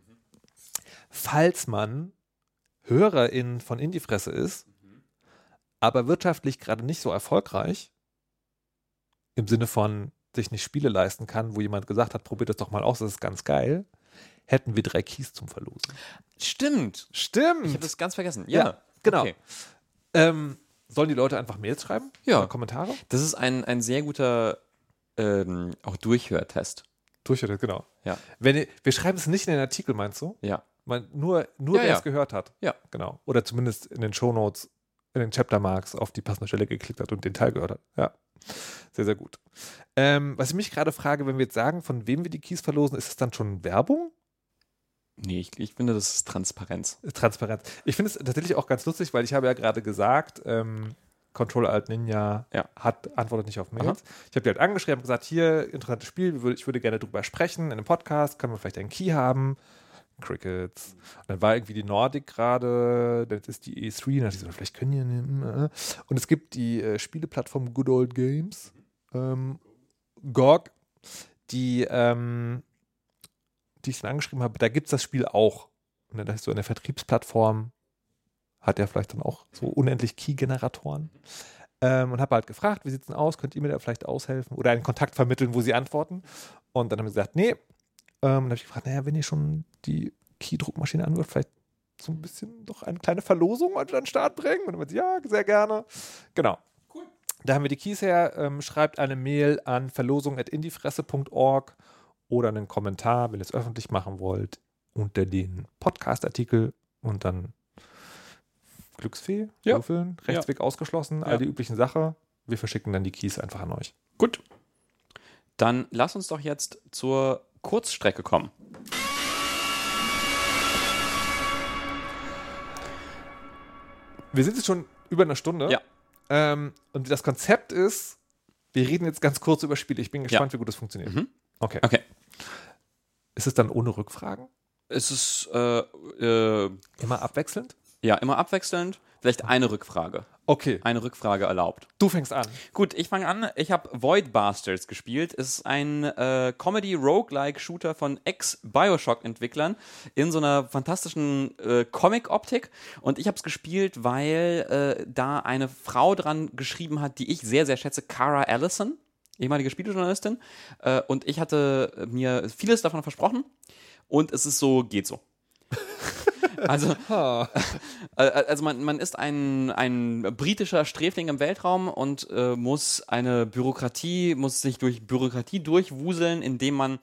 Falls man Hörerin von Indiefresse ist, aber wirtschaftlich gerade nicht so erfolgreich, im Sinne von sich nicht Spiele leisten kann, wo jemand gesagt hat, probiert das doch mal aus, das ist ganz geil, hätten wir drei Keys zum Verlosen. Stimmt. Stimmt. Ich habe das ganz vergessen. Ja, Ja, genau. Okay. Ähm, sollen die Leute einfach Mails schreiben? Ja. Oder Kommentare? Das ist ein, ein sehr guter ähm, auch Durchhörtest. Durchhört, genau. Ja. Wenn wir schreiben es nicht in den Artikel, meinst du? Ja. Man, nur nur Ja, wer ja. es gehört hat. Ja. Genau. Oder zumindest in den Shownotes, in den Chaptermarks auf die passende Stelle geklickt hat und den Teil gehört hat. Ja. Sehr, sehr gut. Ähm, was ich mich gerade frage, wenn wir jetzt sagen, von wem wir die Keys verlosen, ist es dann schon Werbung? Nee, ich, ich finde, das ist Transparenz. Transparenz. Ich finde es tatsächlich auch ganz lustig, weil ich habe ja gerade gesagt, ähm, Control Alt Ninja Ja. hat antwortet nicht auf Mails. Aha. Ich habe die halt angeschrieben, und gesagt, hier interessantes Spiel, ich würde gerne drüber sprechen in einem Podcast, können wir vielleicht einen Key haben? Crickets. Und dann war irgendwie die Nordic gerade, das ist die E3, und dann dachte ich so, vielleicht können die äh. und es gibt die äh, Spieleplattform Good Old Games, ähm, GOG, die ähm, die ich dann angeschrieben habe, da gibt es das Spiel auch. Und dann ist so eine Vertriebsplattform, hat ja vielleicht dann auch so unendlich Key-Generatoren. Ähm, und habe halt gefragt, wie sieht es denn aus? Könnt ihr mir da vielleicht aushelfen? Oder einen Kontakt vermitteln, wo sie antworten? Und dann haben sie gesagt, nee. Ähm, dann habe ich gefragt, naja, wenn ihr schon die Key-Druckmaschine anwirft, vielleicht so ein bisschen noch eine kleine Verlosung an den Start bringen? Und dann sie, ja, sehr gerne. Genau. Da haben wir die Keys her. Ähm, schreibt eine Mail an verlosung.indiefresse.org oder einen Kommentar, wenn ihr es öffentlich machen wollt, unter den Podcast-Artikel und dann Glücksfee, Ja. würfeln, Rechtsweg ausgeschlossen, all Ja. die üblichen Sachen. Wir verschicken dann die Keys einfach an euch. Gut. Dann lass uns doch jetzt zur Kurzstrecke kommen. Wir sind jetzt schon über eine Stunde. Ja. Ähm, und das Konzept ist, wir reden jetzt ganz kurz über Spiele. Ich bin gespannt, wie gut das funktioniert. Mhm. Okay. Okay. Ist es dann ohne Rückfragen? Es ist äh, äh, Immer abwechselnd? Ja immer abwechselnd. Vielleicht eine Rückfrage. Okay. Eine Rückfrage erlaubt. Du fängst an. Gut, ich fange an. Ich habe Void Bastards gespielt. Es ist ein äh, Comedy-Roguelike-Shooter von Ex-Bioshock-Entwicklern in so einer fantastischen äh, Comic-Optik. Und ich habe es gespielt, weil äh, da eine Frau dran geschrieben hat, die ich sehr, sehr schätze, Cara Allison, ehemalige Spielejournalistin. Äh, und ich hatte mir vieles davon versprochen. Und es ist so, geht so. Also, äh, also man, man ist ein, ein britischer Sträfling im Weltraum und äh, muss eine Bürokratie, muss sich durch Bürokratie durchwuseln, indem man,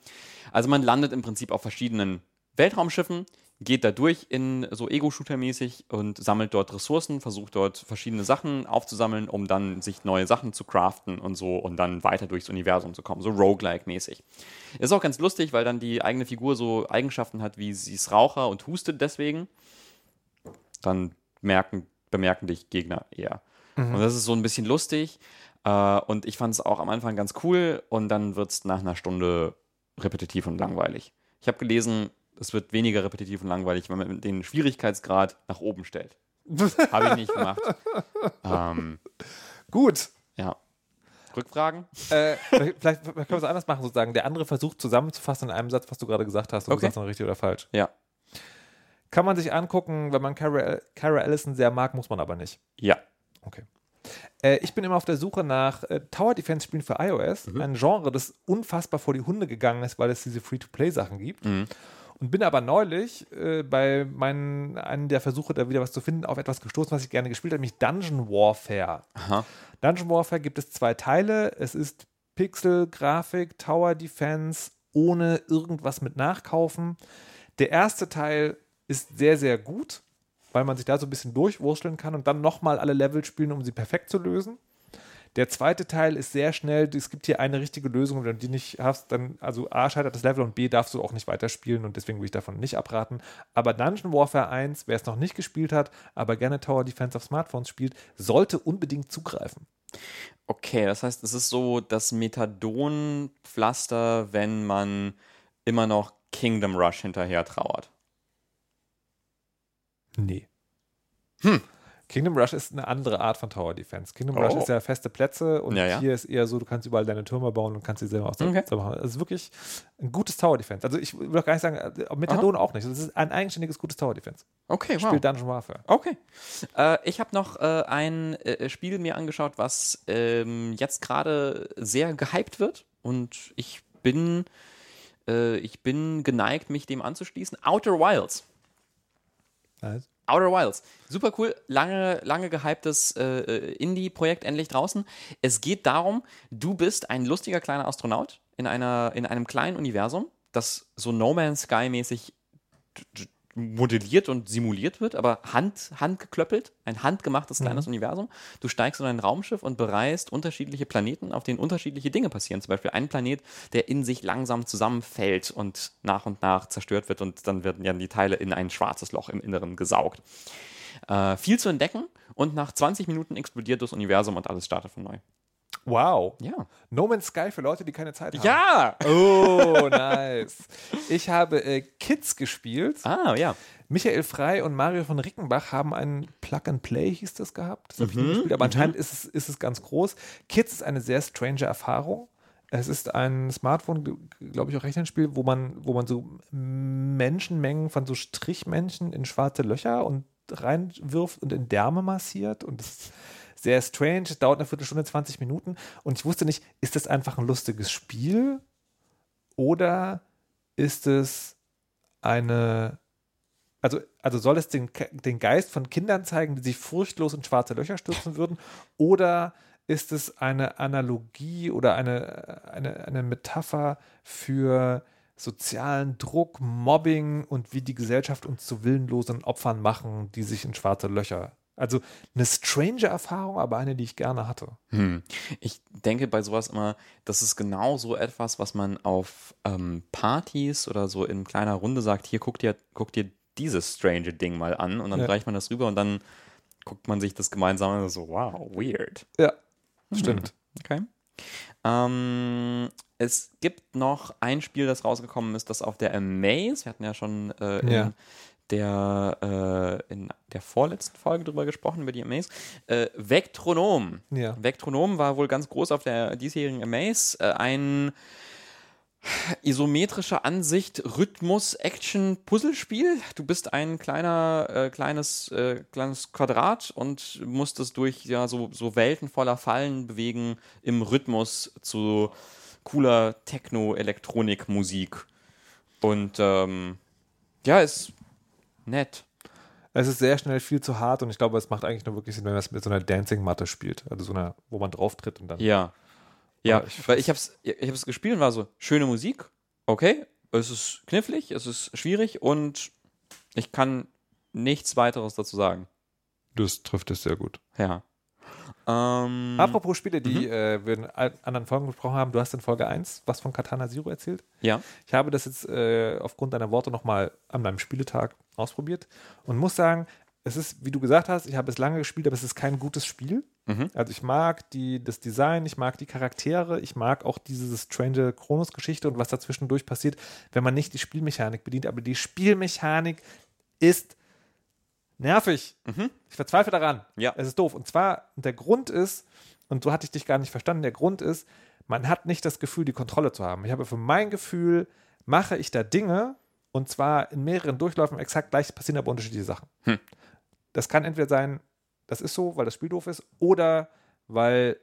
also man landet im Prinzip auf verschiedenen Weltraumschiffen, geht da durch in so Ego-Shooter-mäßig und sammelt dort Ressourcen, versucht dort verschiedene Sachen aufzusammeln, um dann sich neue Sachen zu craften und so und dann weiter durchs Universum zu kommen, so Roguelike-mäßig. Ist auch ganz lustig, weil dann die eigene Figur so Eigenschaften hat, wie sie ist Raucher und hustet deswegen. Dann merken, bemerken dich Gegner eher. Und das ist so ein bisschen lustig. Äh, und ich fand es auch am Anfang ganz cool und dann wird es nach einer Stunde repetitiv und langweilig. Ich habe gelesen, es wird weniger repetitiv und langweilig, wenn man den Schwierigkeitsgrad nach oben stellt. Habe ich nicht gemacht. ähm, Gut. ja. Rückfragen? Äh, vielleicht, können wir es anders machen, sozusagen. Der andere versucht zusammenzufassen in einem Satz, was du gerade gesagt hast. Und Okay. du sagst dann richtig oder falsch. Ja. Kann man sich angucken, wenn man Cara, Cara Allison sehr mag, muss man aber nicht. Ja. Okay. Äh, ich bin immer auf der Suche nach äh, Tower Defense Spielen für iOS. Ein Genre, das unfassbar vor die Hunde gegangen ist, weil es diese Free-to-Play-Sachen gibt. Und bin aber neulich äh, bei meinen, einem der Versuche, da wieder was zu finden, auf etwas gestoßen, was ich gerne gespielt habe, nämlich Dungeon Warfare. Aha. Dungeon Warfare gibt es zwei Teile. Es ist Pixel-Grafik, Tower Defense, ohne irgendwas mit Nachkaufen. Der erste Teil ist sehr, sehr gut, weil man sich da so ein bisschen durchwursteln kann und dann nochmal alle Level spielen, um sie perfekt zu lösen. Der zweite Teil ist sehr schnell. Es gibt hier eine richtige Lösung. Wenn du die nicht hast, dann, also A, scheitert das Level und B, darfst du auch nicht weiterspielen und deswegen will ich davon nicht abraten. Aber Dungeon Warfare 1, wer es noch nicht gespielt hat, aber gerne Tower Defense auf Smartphones spielt, sollte unbedingt zugreifen. Okay, das heißt, es ist so das Methadon-Pflaster, wenn man immer noch Kingdom Rush hinterher trauert. Nee. Hm. Kingdom Rush ist eine andere Art von Tower Defense. Kingdom Oh. Rush ist ja feste Plätze und Ja, ja. hier ist eher so, du kannst überall deine Türme bauen und kannst sie selber aus der Okay. machen. Das ist wirklich ein gutes Tower Defense. Also ich will auch gar nicht sagen, äh, Methadon auch nicht. Das ist ein eigenständiges gutes Tower Defense. Okay, wow. Spielt Dungeon Warfare. Okay. Äh, ich habe noch äh, ein äh, Spiel mir angeschaut, was ähm, jetzt gerade sehr gehypt wird und ich bin, äh, ich bin geneigt, mich dem anzuschließen. Outer Wilds. Nice. Outer Wilds. Super cool, lange, lange gehyptes äh, äh, Indie-Projekt endlich draußen. Es geht darum, du bist ein lustiger kleiner Astronaut in, einer, in einem kleinen Universum, das so No Man's Sky-mäßig modelliert und simuliert wird, aber hand, handgeklöppelt, ein handgemachtes kleines Universum. Du steigst in ein Raumschiff und bereist unterschiedliche Planeten, auf denen unterschiedliche Dinge passieren. Zum Beispiel ein Planet, der in sich langsam zusammenfällt und nach und nach zerstört wird und dann werden ja die Teile in ein schwarzes Loch im Inneren gesaugt. Äh, viel zu entdecken und nach 20 Minuten explodiert das Universum und alles startet von neu. Wow. Ja. No Man's Sky für Leute, die keine Zeit haben. Ja! Oh, nice. Ich habe äh, Kids gespielt. Ah, ja. Michael Frey und Mario von Rickenbach haben einen Plug and Play, hieß das gehabt. Das habe ich Mhm, nie gespielt, aber anscheinend ist es, ist es ganz groß. Kids ist eine sehr strange Erfahrung. Es ist ein Smartphone, glaube ich, auch Rechnungsspiel, wo man, wo man so Menschenmengen von so Strichmännchen in schwarze Löcher und reinwirft und in Därme massiert. Und das sehr strange. Dauert eine Viertelstunde, 20 Minuten. Und ich wusste nicht, ist das einfach ein lustiges Spiel oder ist es eine also, also soll es den, den Geist von Kindern zeigen, die sich furchtlos in schwarze Löcher stürzen würden? Oder ist es eine Analogie oder eine, eine, eine Metapher für sozialen Druck, Mobbing und wie die Gesellschaft uns zu willenlosen Opfern machen, die sich in schwarze Löcher. Also eine strange Erfahrung, aber eine, die ich gerne hatte. Hm. Ich denke bei sowas immer, das ist genau so etwas, was man auf ähm, Partys oder so in kleiner Runde sagt, hier guck dir, guck dir dieses strange Ding mal an und dann Ja. reicht man das rüber und dann guckt man sich das gemeinsam an und so, wow, weird. Ja, stimmt. Okay. Ähm, es gibt noch ein Spiel, das rausgekommen ist, das auf der Amaze, wir hatten ja schon äh, in, Ja. Der, äh, in der vorletzten Folge drüber gesprochen, über die Amaze. Äh, Vectronom. Ja. Vectronom war wohl ganz groß auf der diesjährigen Amaze. Äh, ein isometrische Ansicht Rhythmus Action Puzzlespiel. Du bist ein kleiner äh, kleines äh, kleines Quadrat und musst es durch ja so so Welten voller Fallen bewegen im Rhythmus zu cooler Techno Elektronik Musik. Und ähm, ja, ist nett. Es ist sehr schnell viel zu hart und ich glaube, es macht eigentlich nur wirklich Sinn, wenn man es mit so einer Dancing-Matte spielt. Also so einer, wo man drauf tritt und dann. Ja. Ja, Aber ich- weil ich hab's, ich hab's gespielt und war so, schöne Musik, okay, es ist knifflig, es ist schwierig und ich kann nichts weiteres dazu sagen. Das trifft es sehr gut. Ja. Ähm, Apropos Spiele, die Mhm. äh, wir in anderen Folgen besprochen haben, du hast in Folge 1 was von Katana Zero erzählt. Ja. Ich habe das jetzt äh, aufgrund deiner Worte nochmal an meinem Spieletag ausprobiert und muss sagen, es ist, wie du gesagt hast, ich habe es lange gespielt, aber es ist kein gutes Spiel. Mhm. Also ich mag die, das Design, ich mag die Charaktere, ich mag auch diese strange Kronos-Geschichte und was dazwischendurch passiert, wenn man nicht die Spielmechanik bedient. Aber die Spielmechanik ist nervig. Ich verzweifle daran. Ja. Es ist doof. Und zwar, der Grund ist, und so hatte ich dich gar nicht verstanden, der Grund ist, man hat nicht das Gefühl, die Kontrolle zu haben. Ich habe für mein Gefühl, mache ich da Dinge, und zwar in mehreren Durchläufen exakt gleich passieren aber unterschiedliche Sachen. Hm. Das kann entweder sein, das ist so, weil das Spiel doof ist, oder weil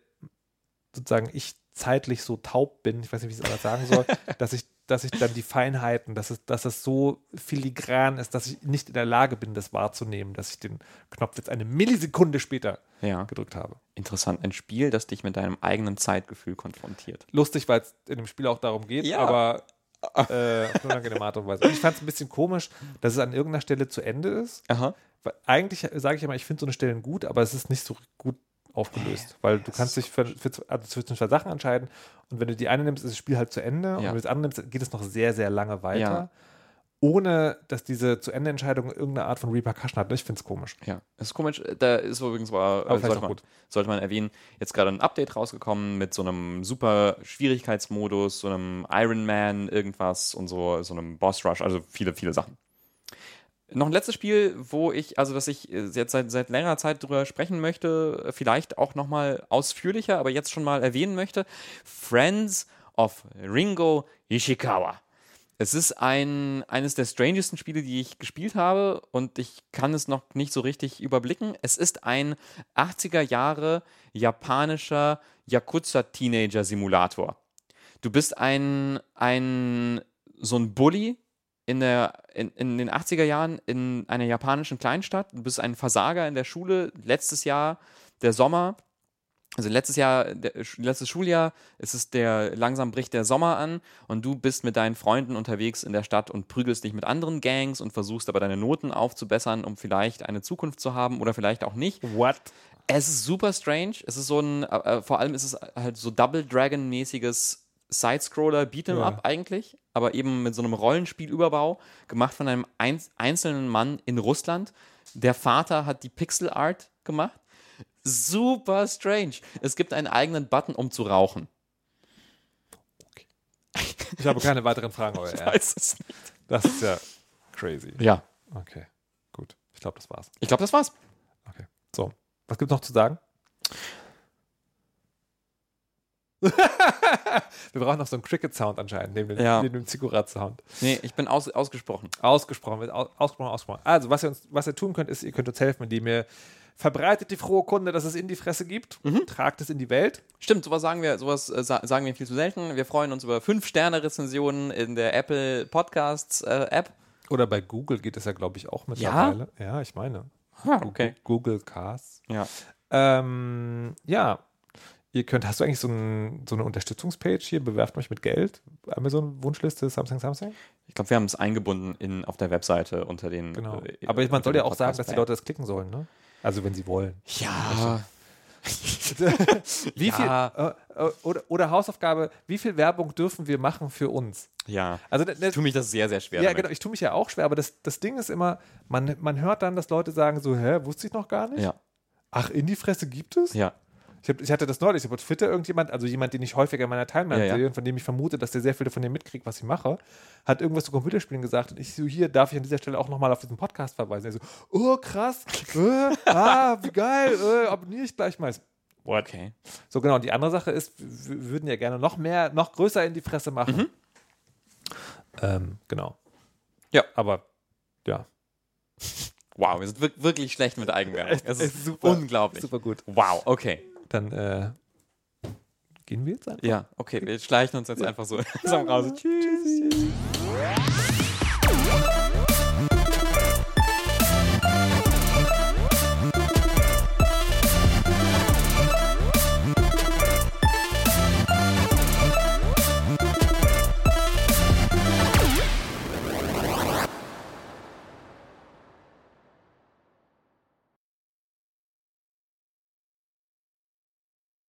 sozusagen ich zeitlich so taub bin, ich weiß nicht, wie ich es anders sagen soll, dass ich, dass ich dann die Feinheiten, dass es, dass es so filigran ist, dass ich nicht in der Lage bin, das wahrzunehmen, dass ich den Knopf jetzt eine Millisekunde später Ja. gedrückt habe. Interessant. Ein Spiel, das dich mit deinem eigenen Zeitgefühl konfrontiert. Lustig, weil es in dem Spiel auch darum geht, Ja. aber äh, auf unangenehme Art und Weise. Und ich fand es ein bisschen komisch, dass es an irgendeiner Stelle zu Ende ist. Aha. Weil eigentlich sage ich immer, ich finde so eine Stellen gut, aber es ist nicht so gut aufgelöst, weil du kannst dich für, für, also zwischen zwei Sachen entscheiden und wenn du die eine nimmst, ist das Spiel halt zu Ende und wenn du das andere nimmst, geht es noch sehr, sehr lange weiter, ohne dass diese zu Ende Entscheidung irgendeine Art von Repercussion hat. Ich finde es komisch. Ja, das ist komisch. Da ist übrigens war, Aber vielleicht sollte, man, sollte man erwähnen, jetzt gerade ein Update rausgekommen mit so einem super Schwierigkeitsmodus, so einem Iron Man irgendwas und so, so einem Boss Rush, also viele, viele Sachen. Noch ein letztes Spiel, wo ich, also dass ich äh, jetzt seit, seit längerer Zeit drüber sprechen möchte, äh, vielleicht auch nochmal ausführlicher, aber jetzt schon mal erwähnen möchte. Friends of Ringo Ishikawa. Es ist ein, eines der strangesten Spiele, die ich gespielt habe und ich kann es noch nicht so richtig überblicken. Es ist ein 80er Jahre japanischer Yakuza-Teenager-Simulator. Du bist ein, ein so ein Bully in, der, in, in den 80er Jahren in einer japanischen Kleinstadt. Du bist ein Versager in der Schule. Letztes Jahr, der Sommer, also letztes Jahr, der, letztes Schuljahr, ist es der, langsam bricht der Sommer an und du bist mit deinen Freunden unterwegs in der Stadt und prügelst dich mit anderen Gangs und versuchst aber deine Noten aufzubessern, um vielleicht eine Zukunft zu haben oder vielleicht auch nicht. What? Es ist super strange. Es ist so ein, äh, vor allem ist es halt so Double Dragon-mäßiges Sidescroller Beat'em Ja. Up eigentlich, aber eben mit so einem Rollenspielüberbau, gemacht von einem einz einzelnen Mann in Russland. Der Vater hat die Pixel Art gemacht. Super strange. Es gibt einen eigenen Button, um zu rauchen. Ich habe keine weiteren Fragen, euer Ich weiß es nicht. Das ist ja crazy. Ja. Okay, gut. Ich glaube, das war's. Ich glaube, das war's. Okay. So, was gibt's noch zu sagen? Wir brauchen noch so einen Cricket-Sound anscheinend, neben dem, Ja. dem Ziggurat-Sound. Nee, ich bin aus, ausgesprochen. Ausgesprochen, wird au- ausgesprochen, ausgesprochen. Also, was ihr, uns, was ihr tun könnt, ist, ihr könnt uns helfen, indem ihr verbreitet die frohe Kunde, dass es in die Fresse gibt, Mhm. tragt es in die Welt. Stimmt, sowas sagen wir, sowas äh, sa sagen wir viel zu selten. Wir freuen uns über 5-Sterne-Rezensionen in der Apple Podcasts äh. Oder bei Google geht es ja, glaube ich, auch mittlerweile. Ja, ich meine. Ah, okay. Google Cast. Ja. Ähm, ja. Ihr könnt, hast du eigentlich so, ein, so eine Unterstützungspage hier? Bewerft euch mit Geld. Amazon Wunschliste, Samsung, Samsung. Ich glaube, wir haben es eingebenbunden in, auf der Webseite unter den. Genau. äh, Aber man soll ja auch sagen, dass die. Leute das klicken sollen, ne? Also wenn sie wollen. Ja. Wie Ja. viel, äh, äh, oder, oder Hausaufgabe, wie viel Werbung dürfen wir machen für uns? Ja. Also das, Ich tue mich das sehr, sehr schwer. ja, damit. genau, ich tue mich ja auch schwer, aber das, das Ding ist immer, man, man hört dann, dass Leute sagen so, hä, wusste ich noch gar nicht? Ja. Ach, in die Fresse gibt es? Ja. Ich, hab, ich hatte das neulich, ich habe auf Twitter irgendjemand, also jemand, den ich häufiger in meiner Timeline Ja, sehe und von dem ich vermute, dass der sehr viel von dem mitkriegt, was ich mache, hat irgendwas zu Computerspielen gesagt und ich so, hier darf ich an dieser Stelle auch nochmal auf diesen Podcast verweisen. Er so, oh krass, äh, ah, wie geil, äh, abonniere ich gleich mal. Okay. So genau, und die andere Sache ist, wir würden ja gerne noch mehr, noch größer in die Fresse machen. Ähm, genau. Ja. Aber, ja. Wow, wir sind wir- wirklich schlecht mit Eigenwerbung. Echt, Es echt ist super. unglaublich. Super gut. Wow, okay. Dann äh, gehen wir jetzt einfach. Ja, okay, wir schleichen uns jetzt einfach so langsam raus. Tschüss. Tschüss.